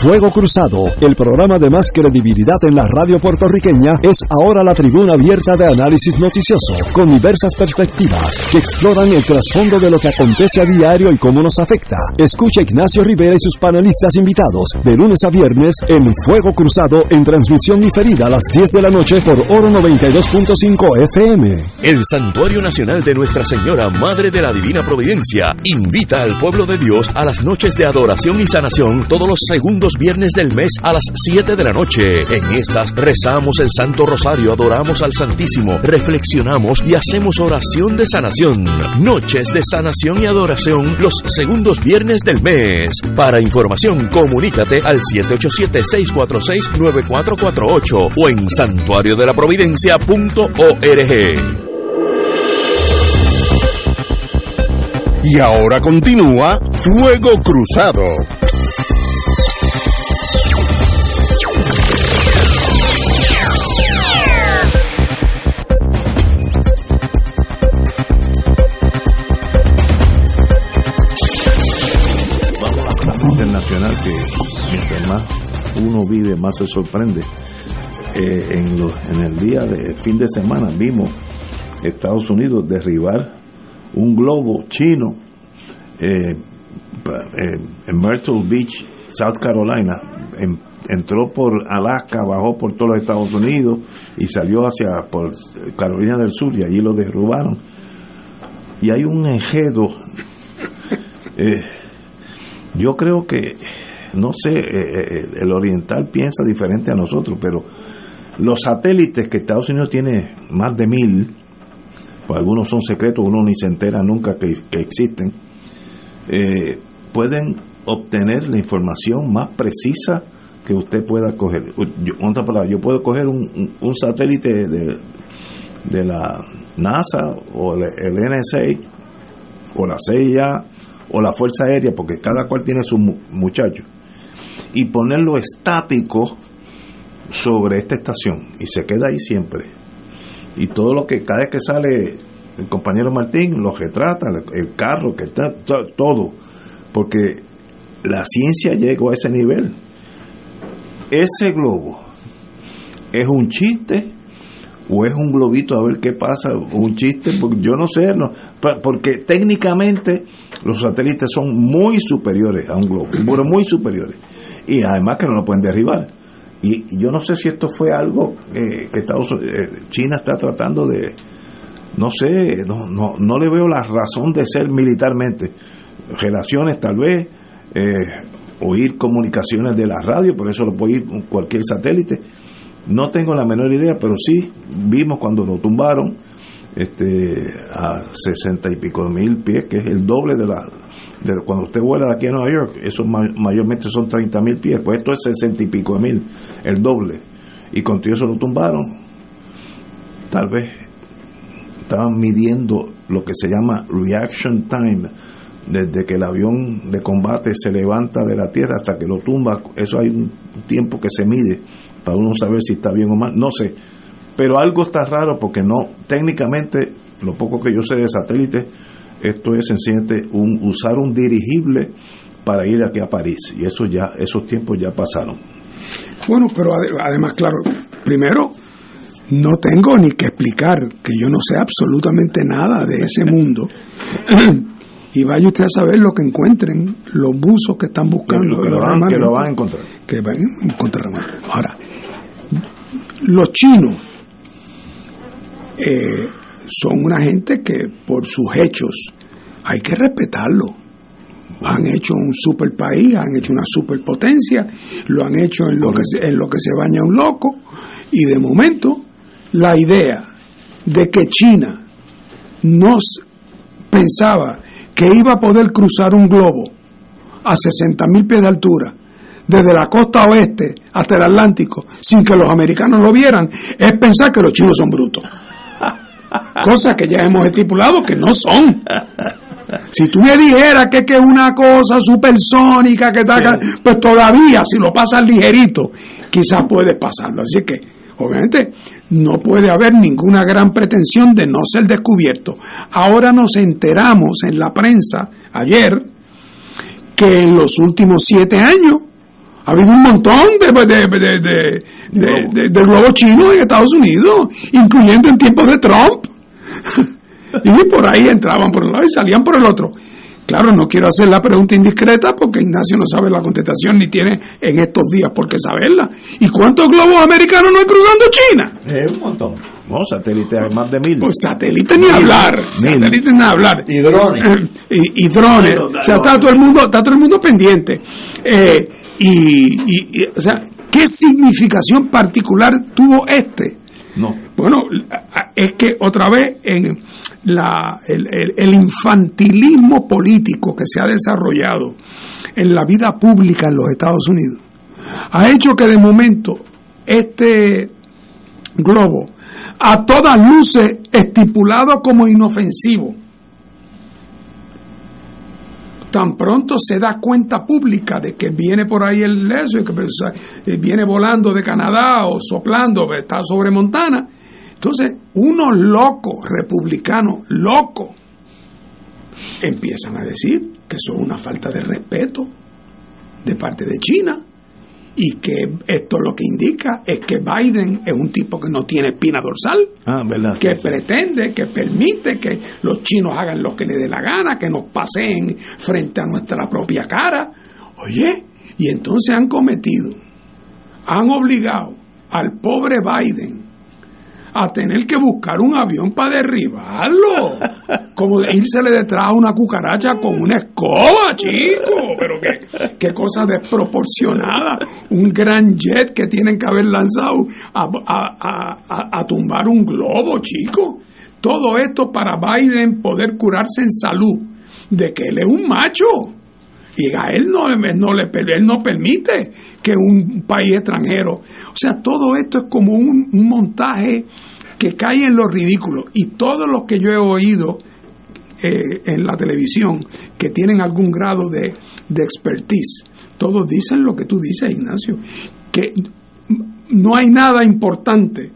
Fuego Cruzado, el programa de más credibilidad en la radio puertorriqueña, es ahora la tribuna abierta de análisis noticioso, con diversas perspectivas que exploran el trasfondo de lo que acontece a diario y cómo nos afecta. Escucha Ignacio Rivera y sus panelistas invitados de lunes a viernes en Fuego Cruzado en transmisión diferida a las 10 de la noche por Oro 92.5 FM. El Santuario Nacional de Nuestra Señora, Madre de la Divina Providencia, invita al pueblo de Dios a las noches de adoración y sanación todos los segundos viernes del mes a las 7 de la noche. En estas rezamos el Santo Rosario, adoramos al Santísimo, reflexionamos y hacemos oración de sanación. Noches de sanación y adoración los segundos viernes del mes. Para información, comunícate al 787-646-9448 o en santuariodelaprovidencia.org. Y ahora continúa Fuego Cruzado. Que mientras más uno vive, más se sorprende. Eh, en, los, en el día de fin de semana vimos Estados Unidos derribar un globo chino eh, eh, en Myrtle Beach, South Carolina. entró por Alaska, bajó por todos los Estados Unidos y salió hacia Carolina del Sur y allí lo derrubaron. Y hay un enjedo. Yo creo que, no sé, eh, eh, el oriental piensa diferente a nosotros, pero los satélites que Estados Unidos tiene, más de mil, pues algunos son secretos, uno ni se entera nunca que, existen, eh, pueden obtener la información más precisa que usted pueda coger. Yo, otra palabra, yo puedo coger un, un, satélite de, de, la NASA o el, NSA o la CIA o la Fuerza Aérea, porque cada cual tiene su muchacho, y ponerlo estático sobre esta estación, y se queda ahí siempre. Y todo lo que, cada vez que sale el compañero Martín, lo retrata, el carro, que está, todo, porque la ciencia llegó a ese nivel. Ese globo es un chiste o es un globito a ver qué pasa, un chiste, porque yo no sé, no, porque técnicamente los satélites son muy superiores a un globo, pero muy superiores, y además que no lo pueden derribar. Y, yo no sé si esto fue algo eh, que Estados eh, China está tratando de, no sé, no, no, no le veo la razón de ser militarmente. Relaciones tal vez, eh, oír comunicaciones de la radio, por eso lo puede oír cualquier satélite no tengo la menor idea, pero sí vimos cuando lo tumbaron este, a sesenta y pico mil pies, que es el doble de la... De, cuando usted vuela de aquí a Nueva York, eso mayormente son 30 mil pies, pues esto es sesenta y pico mil, el doble. Y con eso lo tumbaron. Tal vez estaban midiendo lo que se llama reaction time, desde que el avión de combate se levanta de la tierra hasta que lo tumba, eso hay un tiempo que se mide para uno saber si está bien o mal, no sé. Pero algo está raro porque no, técnicamente, lo poco que yo sé de satélite, esto es sencillamente un, usar un dirigible para ir aquí a París. Y eso ya, esos tiempos ya pasaron. Bueno, pero además, claro, primero, no tengo ni que explicar que yo no sé absolutamente nada de ese mundo. y vaya usted a saber lo que encuentren los buzos que están buscando. Que, lo, van, que lo van a encontrar. Que van a encontrar. Ahora, los chinos eh, son una gente que por sus hechos hay que respetarlo. Han hecho un super país, han hecho una superpotencia, lo han hecho en lo, que en lo que se baña un loco, y de momento la idea de que China nos pensaba que iba a poder cruzar un globo a 60 mil pies de altura, desde la costa oeste hasta el Atlántico, sin que los americanos lo vieran, es pensar que los chinos son brutos. Cosa que ya hemos estipulado que no son. Si tú me dijeras que es una cosa supersónica, que tal, pues todavía, si lo pasas ligerito, quizás puedes pasarlo. Así que, obviamente, no puede haber ninguna gran pretensión de no ser descubierto. Ahora nos enteramos en la prensa ayer que en los últimos siete años ha habido un montón de, de, de, de globos chinos en Estados Unidos, incluyendo en tiempos de Trump. y por ahí entraban por un lado y salían por el otro. Claro, no quiero hacer la pregunta indiscreta porque Ignacio no sabe la contestación ni tiene en estos días por qué saberla. ¿Y cuántos globos americanos no hay cruzando China? Es un montón. No, satélites hay más de mil. Pues satélites ni hablar. Satélites ni hablar. Y drones. y, drones. o sea, está todo el mundo, está todo el mundo pendiente. Eh, y, o sea, ¿qué significación particular tuvo este? No. Bueno, es que otra vez en la, el, infantilismo político que se ha desarrollado en la vida pública en los Estados Unidos ha hecho que de momento este globo, a todas luces estipulado como inofensivo, tan pronto se da cuenta pública de que viene por ahí el leso y que pues, eh, viene volando de Canadá o soplando, está sobre Montana, entonces, unos locos republicanos, locos, empiezan a decir que eso es una falta de respeto de parte de China y que esto lo que indica es que Biden es un tipo que no tiene espina dorsal, ah, que pretende, que permite que los chinos hagan lo que les dé la gana, que nos paseen frente a nuestra propia cara. Oye, y entonces han cometido, han obligado al pobre Biden a tener que buscar un avión para derribarlo. Como irse detrás a una cucaracha con una escoba, chico. Pero qué, qué cosa desproporcionada. Un gran jet que tienen que haber lanzado a, tumbar un globo, chico. Todo esto para Biden poder curarse en salud de que él es un macho. Y a él no, no, le, él no permite que un país extranjero. O sea, todo esto es como un, montaje que cae en lo ridículo. Y todos los que yo he oído eh, en la televisión que tienen algún grado de, de expertise, todos dicen lo que tú dices, Ignacio, que no hay nada importante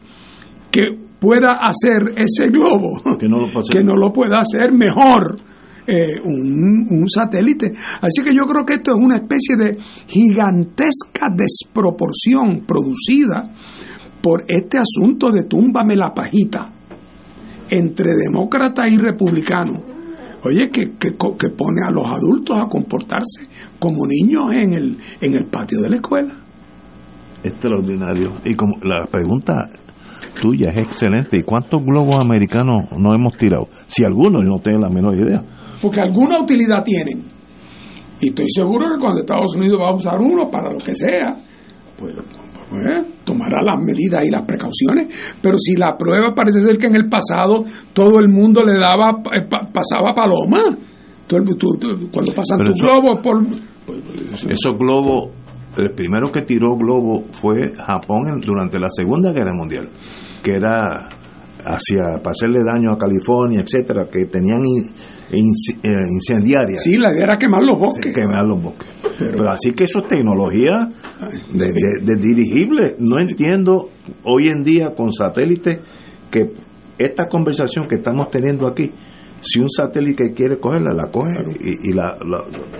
que pueda hacer ese globo, que no lo, que no lo pueda hacer mejor eh, un, satélite. Así que yo creo que esto es una especie de gigantesca desproporción producida por este asunto de túmbame la pajita entre demócrata y republicano. Oye, que, que, que, pone a los adultos a comportarse como niños en el, en el patio de la escuela. Extraordinario. Y como la pregunta tuya es excelente. ¿Y cuántos globos americanos no hemos tirado? Si algunos, no tengo la menor idea. Porque alguna utilidad tienen. Y estoy seguro que cuando Estados Unidos va a usar uno para lo que sea, pues, pues tomará las medidas y las precauciones. Pero si la prueba parece ser que en el pasado todo el mundo le daba, eh, pasaba paloma. cuando pasan tus globos por... Pues, esos globos el primero que tiró globo fue Japón durante la Segunda Guerra Mundial, que era hacia para hacerle daño a California, etcétera, que tenían eh, incendiarias. Sí, la idea era quemar los bosques. quemar los bosques. Pero, así que eso es tecnología de, de, dirigible. No entiendo hoy en día con satélites que esta conversación que estamos teniendo aquí si un satélite quiere cogerla, la coge y, la,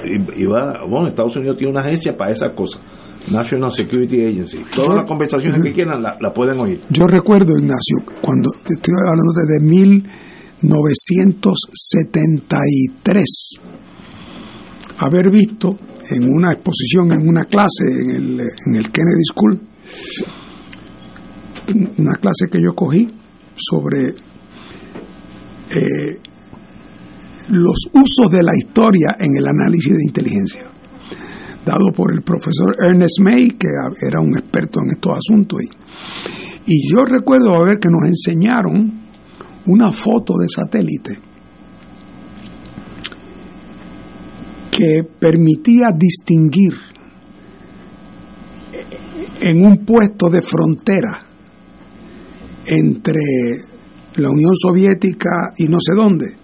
y, va, bueno, Estados Unidos tiene una agencia para esas cosas. National Security Agency. Todas las conversaciones que quieran la, pueden oír. Yo recuerdo, Ignacio, cuando estoy hablando desde 1973, haber visto en una exposición, en una clase en el, en el Kennedy School, una clase que yo cogí sobre eh, los usos de la historia en el análisis de inteligencia, dado por el profesor Ernest May, que era un experto en estos asuntos. Y, y yo recuerdo a ver que nos enseñaron una foto de satélite que permitía distinguir en un puesto de frontera entre la Unión Soviética y no sé dónde,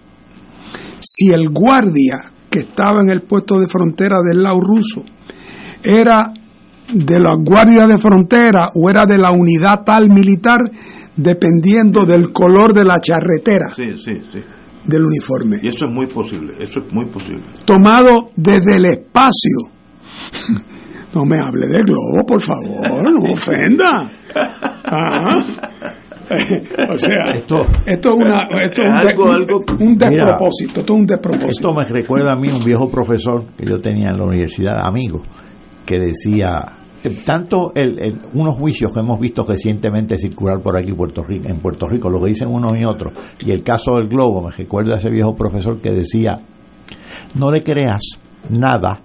si el guardia que estaba en el puesto de frontera del lado ruso era de la guardia de frontera o era de la unidad tal militar, dependiendo del color de la charretera del uniforme. Y eso es muy posible, eso es muy posible. Tomado desde el espacio. No me hable de globo, por favor, no ofenda. o sea, esto, esto, es, una, esto es un, algo, un, despropósito, esto es un despropósito. Esto me recuerda a mí un viejo profesor que yo tenía en la universidad, amigo, que decía, tanto el, unos juicios que hemos visto recientemente circular por aquí Puerto Rico, en Puerto Rico, lo que dicen unos y otros, y el caso del globo, me recuerda a ese viejo profesor que decía, no le creas nada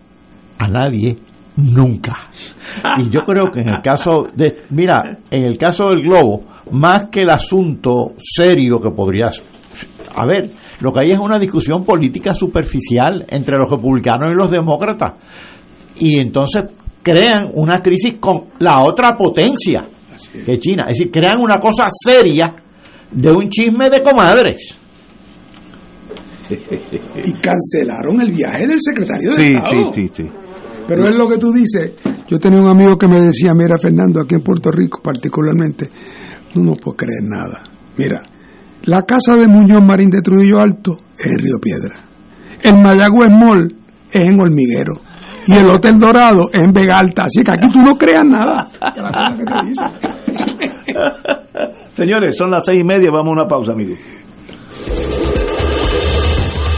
a nadie nunca. Y yo creo que en el caso de, mira, en el caso del globo, más que el asunto serio que podrías a ver, lo que hay es una discusión política superficial entre los republicanos y los demócratas. Y entonces crean una crisis con la otra potencia, que China. Es decir, crean una cosa seria de un chisme de comadres. y cancelaron el viaje del secretario de sí, Estado. Sí, sí, sí. Pero es lo que tú dices. Yo tenía un amigo que me decía, mira Fernando, aquí en Puerto Rico particularmente, no puedo creer nada. Mira, la casa de Muñoz Marín de Trujillo Alto es en Río Piedra. El Mayagüez Mall es en Hormiguero. Y el Hotel Dorado es en Vega Alta. Así que aquí tú no creas nada. Señores, son las seis y media. Vamos a una pausa, amigos.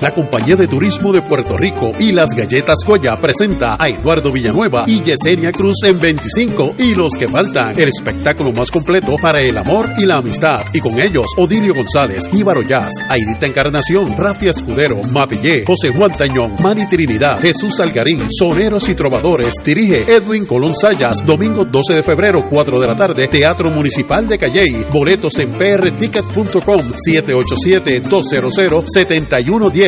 La Compañía de Turismo de Puerto Rico y las Galletas Goya presenta a Eduardo Villanueva y Yesenia Cruz en 25 y los que faltan. El espectáculo más completo para el amor y la amistad. Y con ellos, Odilio González, Íbaro Jazz, Aidita Encarnación, Rafi Escudero, Mapillé, José Juan Tañón, Mani Trinidad, Jesús Algarín, Soneros y Trovadores. Dirige Edwin Colón Sayas, domingo 12 de febrero, 4 de la tarde, Teatro Municipal de Calley. Boletos en prticket.com 787 200 7110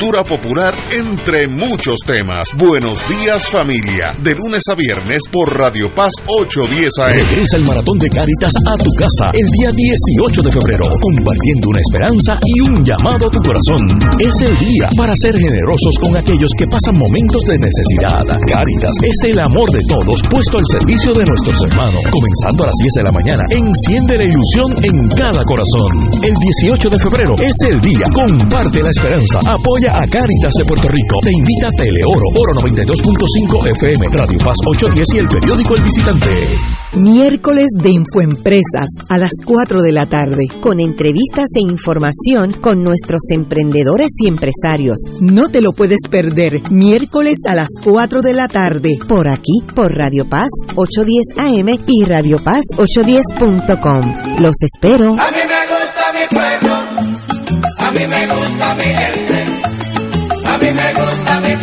popular, entre muchos temas. Buenos días familia, de lunes a viernes por Radio Paz 810 AM. Regresa el maratón de Caritas a tu casa el día 18 de febrero, compartiendo una esperanza y un llamado a tu corazón. Es el día para ser generosos con aquellos que pasan momentos de necesidad. Caritas es el amor de todos puesto al servicio de nuestros hermanos. Comenzando a las 10 de la mañana, enciende la ilusión en cada corazón. El 18 de febrero es el día. Comparte la esperanza. Apoya a Caritas de Puerto Rico. Te invita a Teleoro, Oro 92.5 FM, Radio Paz 810 y el periódico El Visitante. Miércoles de Infoempresas a las 4 de la tarde. Con entrevistas e información con nuestros emprendedores y empresarios. No te lo puedes perder. Miércoles a las 4 de la tarde. Por aquí, por Radio Paz 810 AM y Radio Paz 810.com. Los espero. A mí me gusta mi pueblo. A mí me gusta mi gente.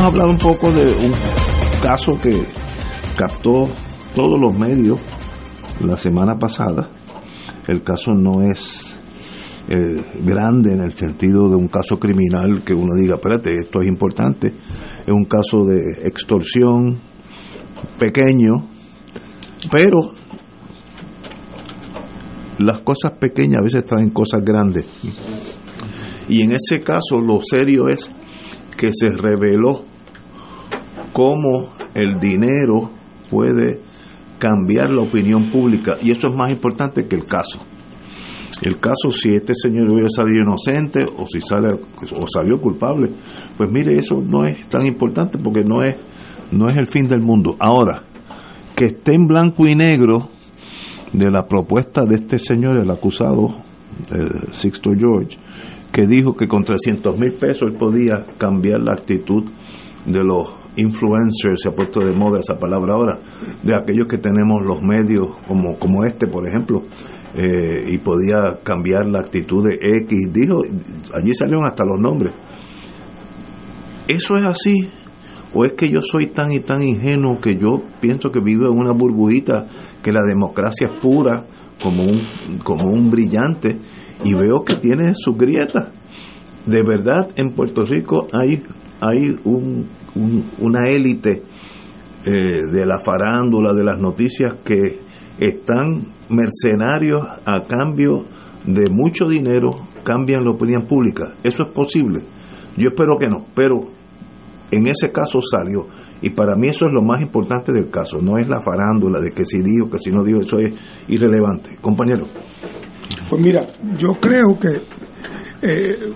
Vamos a hablar un poco de un caso que captó todos los medios la semana pasada. El caso no es eh, grande en el sentido de un caso criminal que uno diga, espérate, esto es importante. Es un caso de extorsión pequeño, pero las cosas pequeñas a veces traen cosas grandes. Y en ese caso lo serio es que se reveló cómo el dinero puede cambiar la opinión pública y eso es más importante que el caso. El caso si este señor hubiera salido inocente o si sale o salió culpable, pues mire, eso no es tan importante porque no es no es el fin del mundo. Ahora, que esté en blanco y negro de la propuesta de este señor, el acusado, Sixto George, que dijo que con 300 mil pesos él podía cambiar la actitud de los influencers, se ha puesto de moda esa palabra ahora, de aquellos que tenemos los medios como, como este, por ejemplo, eh, y podía cambiar la actitud de X, dijo, allí salieron hasta los nombres. ¿Eso es así? ¿O es que yo soy tan y tan ingenuo que yo pienso que vivo en una burbujita, que la democracia es pura, como un, como un brillante, y veo que tiene sus grietas? De verdad, en Puerto Rico hay, hay un, una élite eh, de la farándula, de las noticias, que están mercenarios a cambio de mucho dinero, cambian la opinión pública. Eso es posible. Yo espero que no, pero en ese caso salió. Y para mí eso es lo más importante del caso, no es la farándula de que si dijo, que si no dijo, eso es irrelevante. Compañero. Pues mira, yo creo que eh,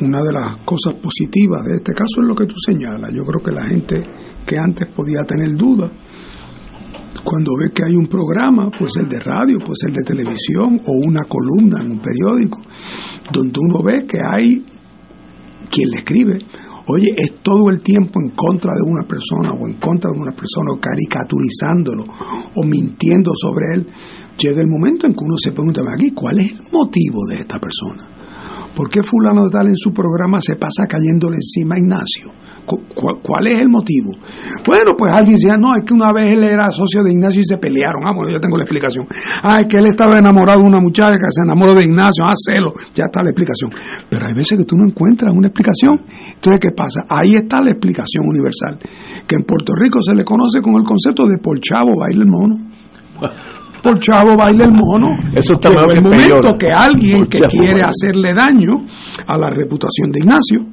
una de las cosas positivas de este caso es lo que tú señalas. Yo creo que la gente que antes podía tener dudas, cuando ve que hay un programa, pues el de radio, pues el de televisión o una columna en un periódico, donde uno ve que hay quien le escribe, oye, es todo el tiempo en contra de una persona o en contra de una persona o caricaturizándolo o mintiendo sobre él, llega el momento en que uno se pregunta aquí, ¿cuál es el motivo de esta persona? ¿Por qué fulano de tal en su programa se pasa cayéndole encima a Ignacio? ¿Cuál es el motivo? Bueno, pues alguien decía, no, es que una vez él era socio de Ignacio y se pelearon. Ah, bueno, ya tengo la explicación. Ah, es que él estaba enamorado de una muchacha que se enamoró de Ignacio. Ah, ya está la explicación. Pero hay veces que tú no encuentras una explicación. Entonces, ¿qué pasa? Ahí está la explicación universal. Que en Puerto Rico se le conoce con el concepto de por chavo baila el mono. Por chavo baila el mono. Eso está Llegó el momento que alguien que quiere hacerle daño a la reputación de Ignacio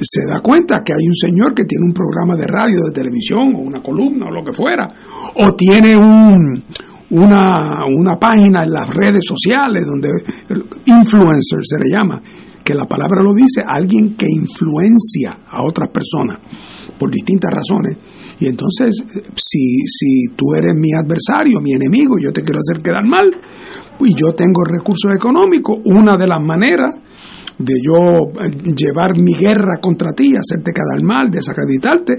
se da cuenta que hay un señor que tiene un programa de radio, de televisión, o una columna, o lo que fuera, o tiene un, una, una página en las redes sociales donde influencer se le llama, que la palabra lo dice, alguien que influencia a otras personas por distintas razones. Y entonces, si, si tú eres mi adversario, mi enemigo, yo te quiero hacer quedar mal, pues yo tengo recursos económicos, una de las maneras de yo eh, llevar mi guerra contra ti, hacerte quedar mal, desacreditarte,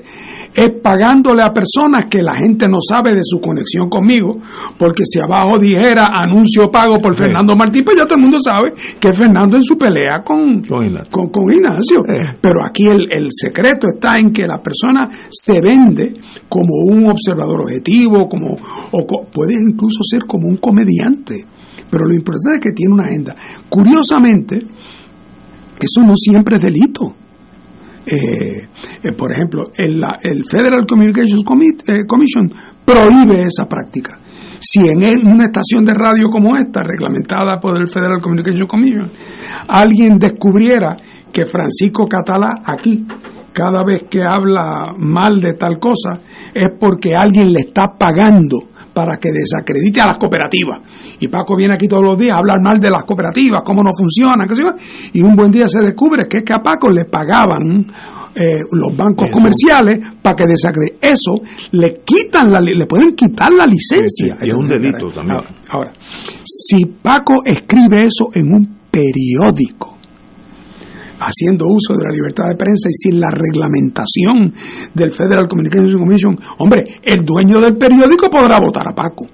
es pagándole a personas que la gente no sabe de su conexión conmigo, porque si abajo dijera anuncio pago por Fernando Martín, pues ya todo el mundo sabe que Fernando en su pelea con, con, Ignacio. Pero aquí el, secreto está en que la persona se vende como un observador objetivo, como, o puede incluso ser como un comediante. Pero lo importante es que tiene una agenda. Curiosamente, eso no siempre es delito. Eh, eh, por ejemplo, el, Federal Communications eh, Commission prohíbe esa práctica. Si en una estación de radio como esta, reglamentada por el Federal Communications Commission, alguien descubriera que Francisco Catalá aquí, cada vez que habla mal de tal cosa, es porque alguien le está pagando para que desacredite a las cooperativas. Y Paco viene aquí todos los días a hablar mal de las cooperativas, cómo no funcionan, qué sé yo. Y un buen día se descubre que es que a Paco le pagaban eh, los bancos comerciales para que desacredite. Eso le quitan la, le pueden quitar la licencia. es un delito también. ahora, si Paco escribe eso en un periódico, haciendo uso de la libertad de prensa y sin la reglamentación del Federal Communications Commission, hombre, el dueño del periódico podrá votar a Paco.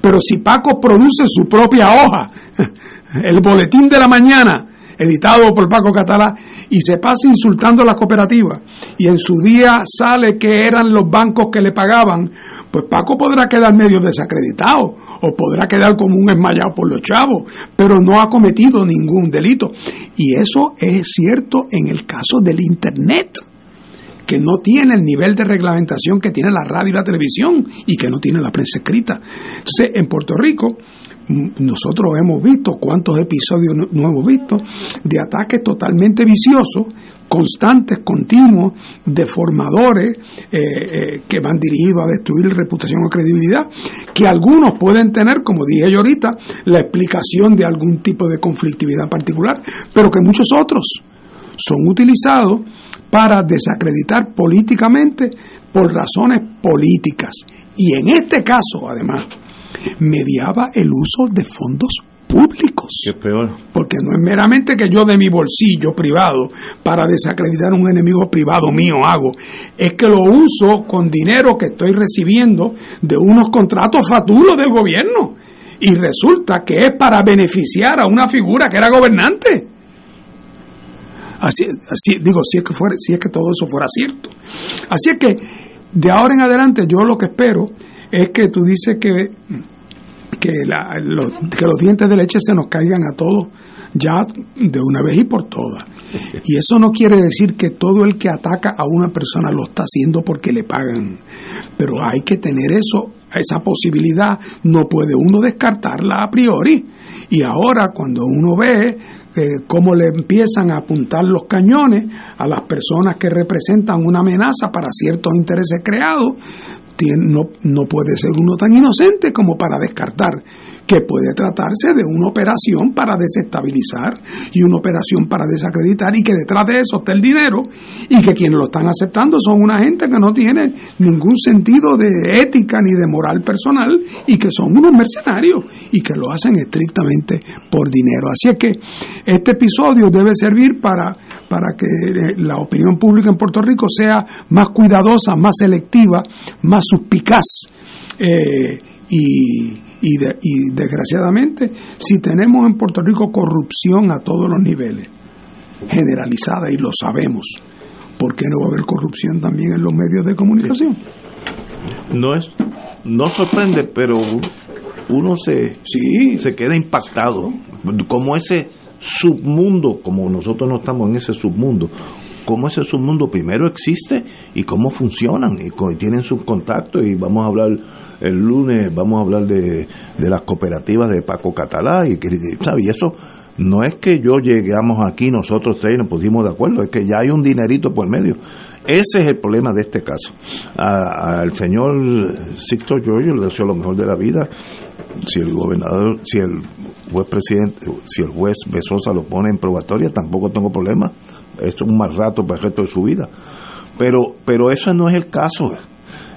Pero si Paco produce su propia hoja, el boletín de la mañana, editado por Paco Catalá, y se pasa insultando a las cooperativas, y en su día sale que eran los bancos que le pagaban, pues Paco podrá quedar medio desacreditado, o podrá quedar como un esmayado por los chavos, pero no ha cometido ningún delito. Y eso es cierto en el caso del Internet que no tiene el nivel de reglamentación que tiene la radio y la televisión y que no tiene la prensa escrita. Entonces, en Puerto Rico, nosotros hemos visto cuántos episodios no, hemos visto de ataques totalmente viciosos, constantes, continuos, deformadores, eh, eh, que van dirigidos a destruir reputación o credibilidad, que algunos pueden tener, como dije yo ahorita, la explicación de algún tipo de conflictividad particular, pero que muchos otros son utilizados para desacreditar políticamente por razones políticas. Y en este caso, además, mediaba el uso de fondos públicos. Qué peor. Porque no es meramente que yo de mi bolsillo privado para desacreditar a un enemigo privado mío hago, es que lo uso con dinero que estoy recibiendo de unos contratos fatulos del gobierno. Y resulta que es para beneficiar a una figura que era gobernante. Así, así digo, si es que fuera, si es que todo eso fuera cierto. Así es que de ahora en adelante yo lo que espero es que tú dices que, que, los, dientes de leche se nos caigan a todos ya de una vez y por todas. Y eso no quiere decir que todo el que ataca a una persona lo está haciendo porque le pagan. Pero hay que tener eso, esa posibilidad, no puede uno descartarla a priori. Y ahora cuando uno ve eh, cómo le empiezan a apuntar los cañones a las personas que representan una amenaza para ciertos intereses creados, no, no puede ser uno tan inocente como para descartar que puede tratarse de una operación para desestabilizar y una operación para desacreditar y que detrás de eso está el dinero y que quienes lo están aceptando son una gente que no tiene ningún sentido de ética ni de moral personal y que son unos mercenarios y que lo hacen estrictamente por dinero. Así es que este episodio debe servir para, para que eh, la opinión pública en Puerto Rico sea más cuidadosa, más selectiva, más suspicaz. Eh, y, y, desgraciadamente, si tenemos en Puerto Rico corrupción a todos los niveles, generalizada, y lo sabemos, ¿por qué no va a haber corrupción también en los medios de comunicación? No es, no sorprende, pero uno se, sí. se queda impactado. Como ese submundo, como nosotros no estamos en ese submundo, cómo ese submundo primero existe y cómo funcionan y, tienen sus contactos y vamos a hablar el lunes, vamos a hablar de, las cooperativas de Paco Catalá y, y eso no es que yo llegamos aquí nosotros tres y nos pusimos de acuerdo, es que ya hay un dinerito por medio. Ese es el problema de este caso. Al señor Sixto Giorgio le deseo lo mejor de la vida. Si el gobernador, si el juez presidente, si el juez Besosa lo pone en probatoria, tampoco tengo problema es un mal rato para el resto de su vida. Pero, pero eso no es el caso.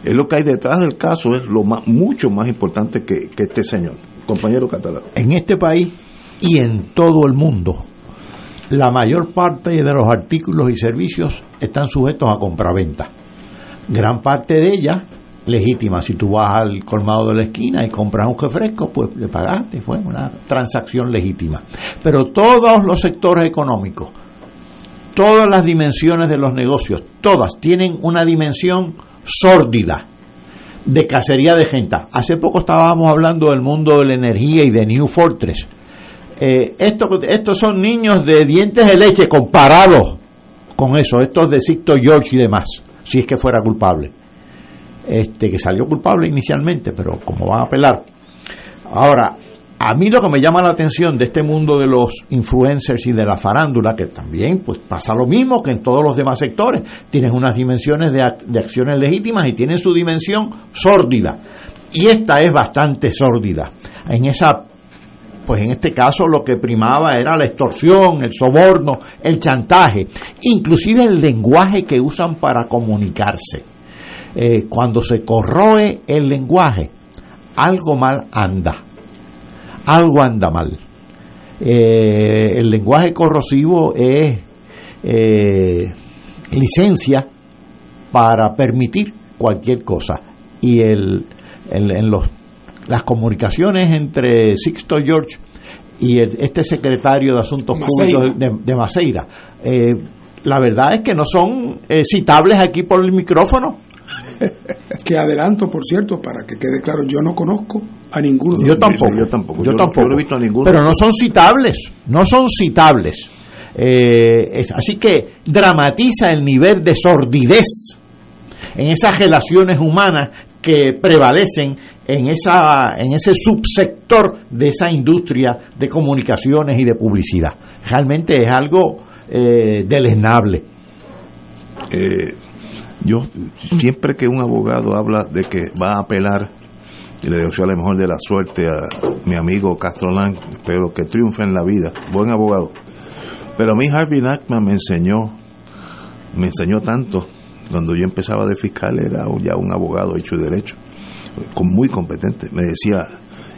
Es lo que hay detrás del caso, es lo más, mucho más importante que, este señor. Compañero catalán. En este país y en todo el mundo, la mayor parte de los artículos y servicios están sujetos a compraventa. Gran parte de ellas legítima. Si tú vas al colmado de la esquina y compras un refresco, pues le pagaste, fue una transacción legítima. Pero todos los sectores económicos todas las dimensiones de los negocios, todas tienen una dimensión sórdida de cacería de gente. Hace poco estábamos hablando del mundo de la energía y de New Fortress. Eh, estos son niños de dientes de leche comparados con eso, estos de Sicto George y demás, si es que fuera culpable. Este que salió culpable inicialmente, pero como van a apelar. Ahora, a mí lo que me llama la atención de este mundo de los influencers y de la farándula, que también pues pasa lo mismo que en todos los demás sectores, tienen unas dimensiones de, acciones legítimas y tienen su dimensión sórdida. Y esta es bastante sórdida. En esa pues en este caso lo que primaba era la extorsión, el soborno, el chantaje, inclusive el lenguaje que usan para comunicarse. Eh, cuando se corroe el lenguaje, algo mal anda algo anda mal. Eh, el lenguaje corrosivo es eh, licencia para permitir cualquier cosa. Y el, en los, las comunicaciones entre Sixto George y este secretario de Asuntos Públicos de, de Maceira, eh, la verdad es que no son citables aquí por el micrófono que adelanto, por cierto, para que quede claro, yo no conozco a ninguno. Yo tampoco, yo tampoco, yo, tampoco. he visto a ninguno. Pero no son citables, no son citables. Eh, así que dramatiza el nivel de sordidez en esas relaciones humanas que prevalecen en esa en ese subsector de esa industria de comunicaciones y de publicidad. Realmente es algo eh, deleznable. Eh, yo, siempre que un abogado habla de que va a apelar, y le deseo la mejor de la suerte a mi amigo Castro Lang, espero que triunfe en la vida, buen abogado. Pero a mí Harvey Nackman me enseñó, me enseñó tanto, cuando yo empezaba de fiscal era ya un abogado hecho de derecho, muy competente. Me decía,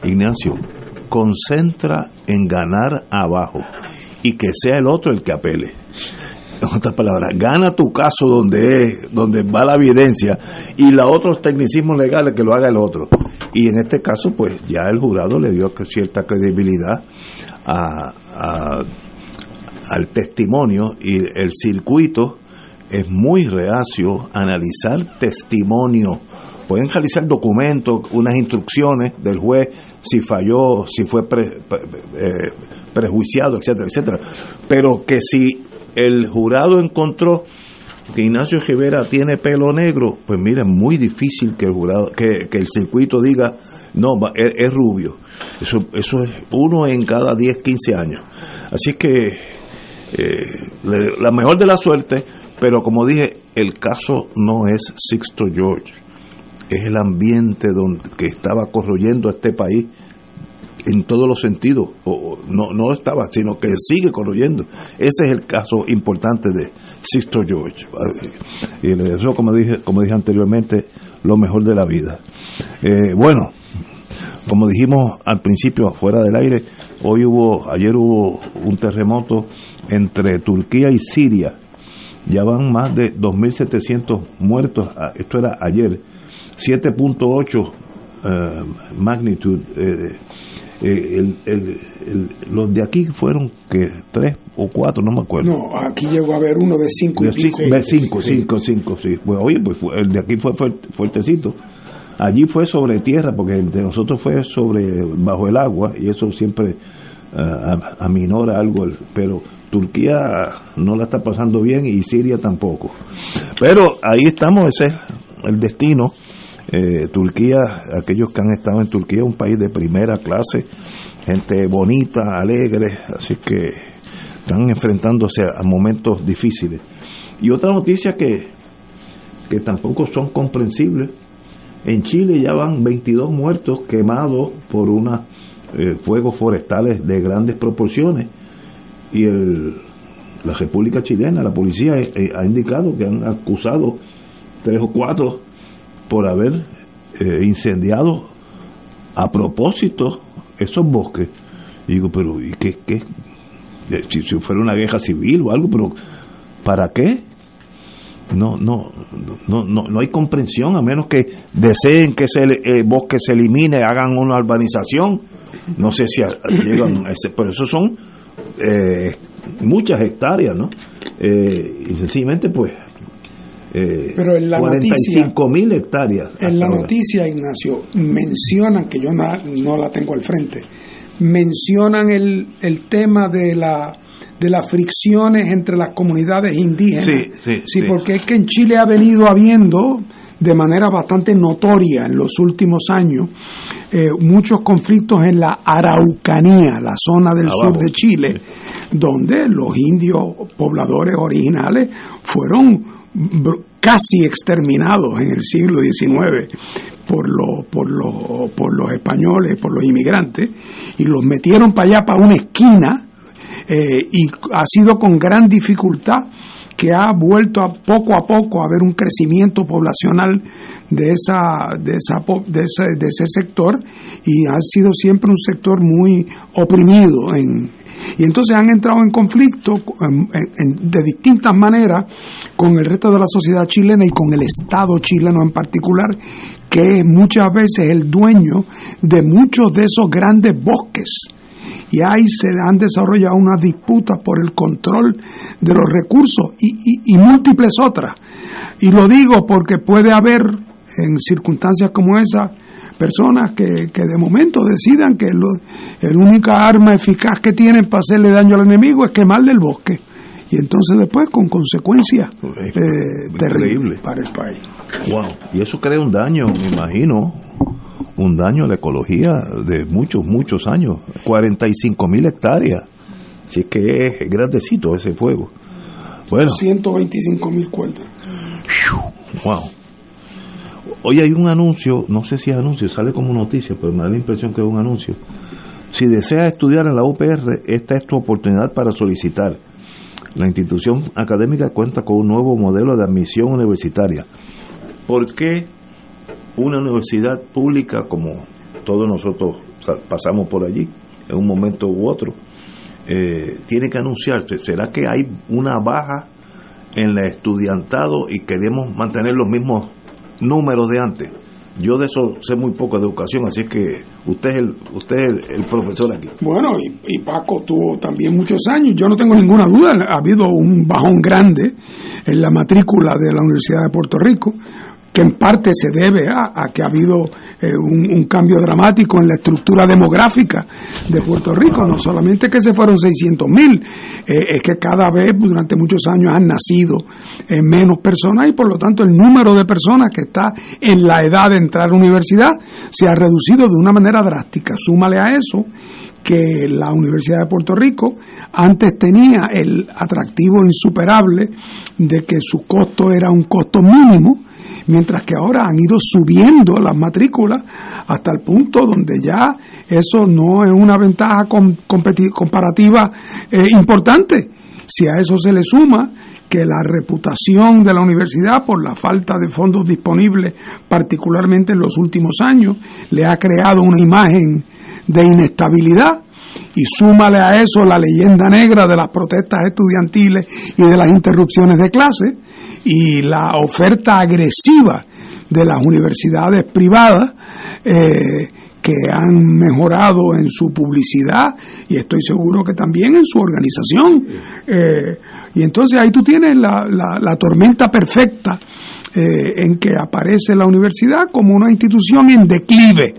Ignacio, concentra en ganar abajo y que sea el otro el que apele en otras palabras, gana tu caso donde es, donde va la evidencia y los otros tecnicismos legales que lo haga el otro. Y en este caso, pues ya el jurado le dio cierta credibilidad al testimonio y el circuito es muy reacio a analizar testimonio. Pueden realizar documentos, unas instrucciones del juez si falló, si fue eh, prejuiciado, etcétera, etcétera. Pero que si el jurado encontró que Ignacio Rivera tiene pelo negro, pues mira, es muy difícil que el jurado, que, el circuito diga, no, es, rubio. Eso, eso es uno en cada 10, 15 años. Así que eh, la mejor de la suerte, pero como dije, el caso no es Sixto George, es el ambiente donde, que estaba corroyendo a este país en todos los sentidos, o, no, no estaba, sino que sigue corroyendo. Ese es el caso importante de Sixto George. Y le deseo, como dije, como dije anteriormente, lo mejor de la vida. Eh, bueno, como dijimos al principio, afuera del aire, hoy hubo, ayer hubo un terremoto entre Turquía y Siria. Ya van más de 2.700 muertos. Ah, esto era ayer. 7.8 eh, magnitud. Eh, eh, el, el, los de aquí fueron que tres o cuatro, no me acuerdo. No, aquí llegó a haber uno de cinco y pico. cinco, cinco, cinco, sí. Pues, oye, pues el de aquí fue fuertecito. Allí fue sobre tierra, porque el de nosotros fue sobre bajo el agua, y eso siempre uh, aminora algo, pero Turquía no la está pasando bien y Siria tampoco. Pero ahí estamos, ese es el destino eh, Turquía, aquellos que han estado en Turquía, un país de primera clase, gente bonita, alegre, así que están enfrentándose a, momentos difíciles. Y otra noticia que, que tampoco son comprensibles, en Chile ya van 22 muertos quemados por unos eh, fuegos forestales de grandes proporciones y el, la República Chilena, la policía eh, ha indicado que han acusado tres o cuatro por haber eh, incendiado a propósito esos bosques. Digo, pero ¿y qué? qué? Eh, si, fuera una guerra civil o algo, pero ¿para qué? No, no, no, no, no hay comprensión a menos que deseen que ese eh, bosque se elimine, hagan una urbanización. No sé si llegan ese, pero eso son muchas hectáreas, ¿no? y sencillamente, pues, eh, Pero en la noticia, mil hectáreas. En la noticia, Ignacio, mencionan, que yo no, la tengo al frente, mencionan el, el tema de la de las fricciones entre las comunidades indígenas. Sí, sí, porque es que en Chile ha venido habiendo de manera bastante notoria en los últimos años eh, muchos conflictos en la Araucanía, la zona del sur de Chile, donde los indios pobladores originales fueron casi exterminados en el siglo XIX por, los por, los por los españoles, por los inmigrantes, y los metieron para allá, para una esquina, eh, y ha sido con gran dificultad que ha vuelto a poco a poco a haber un crecimiento poblacional de esa de esa de ese, de ese sector y ha sido siempre un sector muy oprimido en, y entonces han entrado en conflicto de distintas maneras con el resto de la sociedad chilena y con el Estado chileno en particular, que es muchas veces el dueño de muchos de esos grandes bosques y ahí se han desarrollado unas disputas por el control de los recursos y, múltiples otras. Y lo digo porque puede haber en circunstancias como esa personas que, de momento decidan que lo, el única arma eficaz que tienen para hacerle daño al enemigo es quemarle el bosque. Y entonces después con consecuencias eh, terribles para el país. Wow. Y eso crea un daño, me imagino, un daño a la ecología de muchos, muchos años. 45 mil hectáreas. Así que es grandecito ese fuego. Bueno. 125 mil cuerdas. Wow. Hoy hay un anuncio, no sé si es anuncio, sale como noticia, pero me da la impresión que es un anuncio. Si desea estudiar en la UPR, esta es tu oportunidad para solicitar. La institución académica cuenta con un nuevo modelo de admisión universitaria. ¿Por qué una universidad pública como todos nosotros pasamos por allí en un momento u otro, eh, tiene que anunciarse? ¿Será que hay una baja en el estudiantado y queremos mantener los mismos números de antes. Yo de eso sé muy poco de educación, así que usted es el, usted es el, profesor aquí. Bueno, y, Paco tuvo también muchos años, yo no tengo ninguna duda, ha habido un bajón grande en la matrícula de la Universidad de Puerto Rico, que en parte se debe a, que ha habido eh, un, cambio dramático en la estructura demográfica de Puerto Rico. No solamente que se fueron 600 mil, eh, es que cada vez durante muchos años han nacido eh, menos personas y por lo tanto el número de personas que está en la edad de entrar a la universidad se ha reducido de una manera drástica. Súmale a eso que la Universidad de Puerto Rico antes tenía el atractivo insuperable de que su costo era un costo mínimo, mientras que ahora han ido subiendo las matrículas hasta el punto donde ya eso no es una ventaja comparativa eh, importante. Si a eso se le suma que la reputación de la universidad por la falta de fondos disponibles, particularmente en los últimos años, le ha creado una imagen de inestabilidad y súmale a eso la leyenda negra de las protestas estudiantiles y de las interrupciones de clase y la oferta agresiva de las universidades privadas eh, que han mejorado en su publicidad y estoy seguro que también en su organización. Eh, y entonces ahí tú tienes la, la, tormenta perfecta eh, en que aparece la universidad como una institución en declive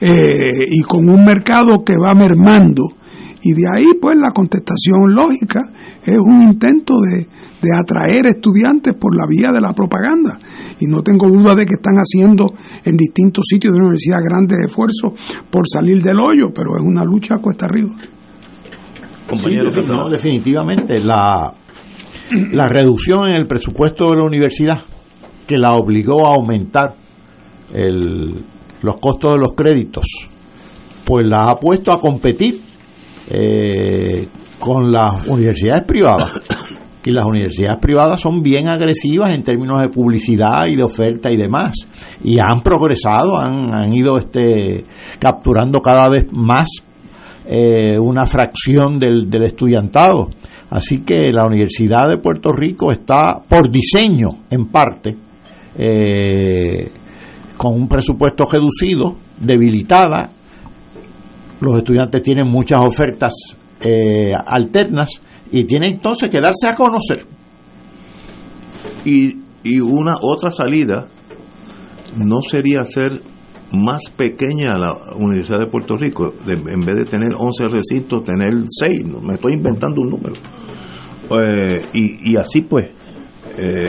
eh, y con un mercado que va mermando. Y de ahí, pues, la contestación lógica es un intento de, de atraer estudiantes por la vía de la propaganda. Y no tengo duda de que están haciendo en distintos sitios de la universidad grandes esfuerzos por salir del hoyo, pero es una lucha a cuesta arriba. Compañero, no, definitivamente la, la reducción en el presupuesto de la universidad que la obligó a aumentar el, los costos de los créditos, pues la ha puesto a competir eh, con las universidades privadas. Y las universidades privadas son bien agresivas en términos de publicidad y de oferta y demás. Y han progresado, han, han ido este, capturando cada vez más eh, una fracción del, del estudiantado. Así que la Universidad de Puerto Rico está por diseño, en parte, eh, con un presupuesto reducido, debilitada. Los estudiantes tienen muchas ofertas eh, alternas y tienen entonces que darse a conocer. Y, y una otra salida no sería ser más pequeña la Universidad de Puerto Rico, en vez de tener 11 recintos, tener 6, me estoy inventando un número. Eh, y, y, así pues, eh,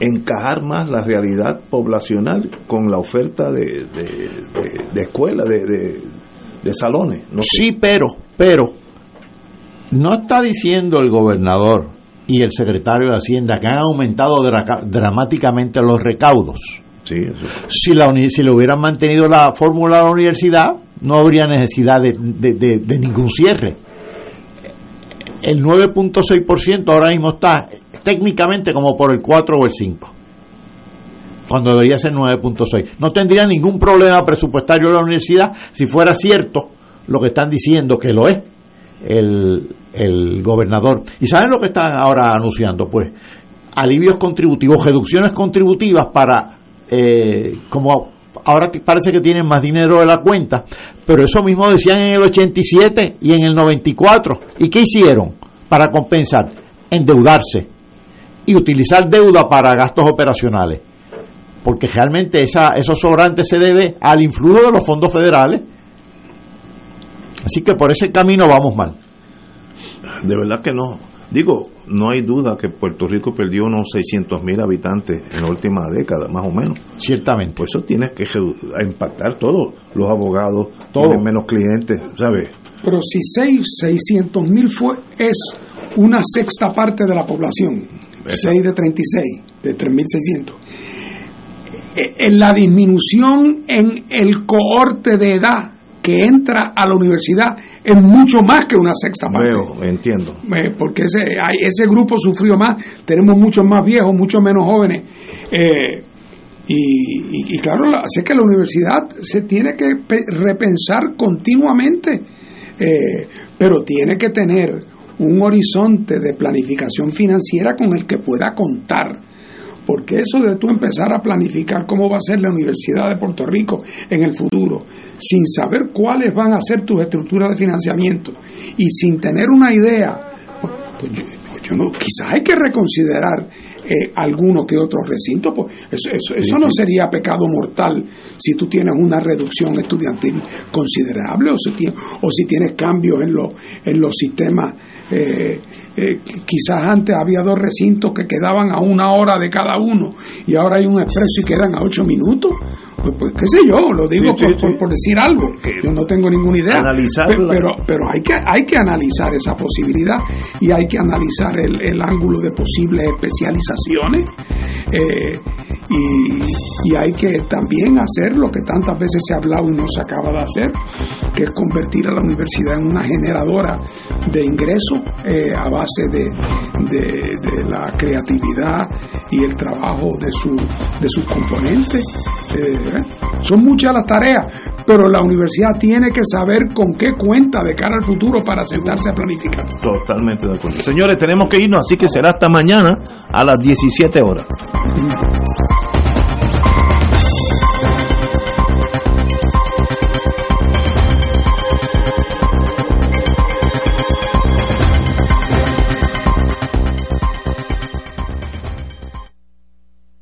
encajar más la realidad poblacional con la oferta de, de, escuelas, de, de, salones. No sí, pero, pero, no está diciendo el gobernador y el secretario de Hacienda que han aumentado dramáticamente los recaudos. Sí, Si, la, si le hubieran mantenido la fórmula de la universidad, no habría necesidad de, ningún cierre. El 9.6% ahora mismo está técnicamente como por el 4 o el 5, cuando debería ser 9.6. No tendría ningún problema presupuestario la universidad si fuera cierto lo que están diciendo que lo es el, el gobernador. ¿Y saben lo que están ahora anunciando? Pues alivios contributivos, reducciones contributivas para, eh, como ahora parece que tienen más dinero de la cuenta, pero eso mismo decían en el 87 y en el 94. ¿Y qué hicieron para compensar? Endeudarse y utilizar deuda para gastos operacionales. Porque realmente esos sobrantes se debe al influjo de los fondos federales. Así que por ese camino vamos mal. De verdad que no. Digo, no hay duda que Puerto Rico perdió unos 600 mil habitantes en la última década, más o menos. Ciertamente. Por eso tienes que impactar todos los abogados, todos menos clientes, ¿sabes? Pero si 600 mil fue, es una sexta parte de la población. 6 de 36, de 3.600. Eh, en la disminución en el cohorte de edad que entra a la universidad es mucho más que una sexta parte. Veo, entiendo. Eh, porque ese, ese grupo sufrió más, tenemos muchos más viejos, muchos menos jóvenes. Eh, y, y, claro, así que la universidad se tiene que repensar continuamente, pero tiene que tener un horizonte de planificación financiera con el que pueda contar. Porque eso de tú empezar a planificar cómo va a ser la Universidad de Puerto Rico en el futuro, sin saber cuáles van a ser tus estructuras de financiamiento y sin tener una idea, pues, pues yo, yo no, quizás hay que reconsiderar eh, alguno que otro recinto, pues eso, eso, eso no sería pecado mortal si tú tienes una reducción estudiantil considerable o si, tienes, o si tienes cambios en, los en los sistemas. Eh, eh, quizás antes había dos recintos que quedaban a una hora de cada uno y ahora hay un expreso y quedan a ocho minutos. Pues, pues qué sé yo, lo digo Sí, por, sí. por- por decir algo. Yo no tengo ninguna idea. Analizarla. Pe- Pero, pero hay que hay que analizar esa posibilidad y hay que analizar el, el ángulo de posibles especializaciones eh, y, y hay que también hacer lo que tantas veces se ha hablado y no se acaba de hacer, que es convertir a la universidad en una generadora de ingresos eh, a base de, de- de la creatividad y el trabajo de, su, de sus componentes. Eh, son muchas las tareas, pero la universidad tiene que saber con qué cuenta de cara al futuro para sentarse a planificar. Totalmente de acuerdo. Señores, tenemos que irnos, así que será hasta mañana a las 17 horas.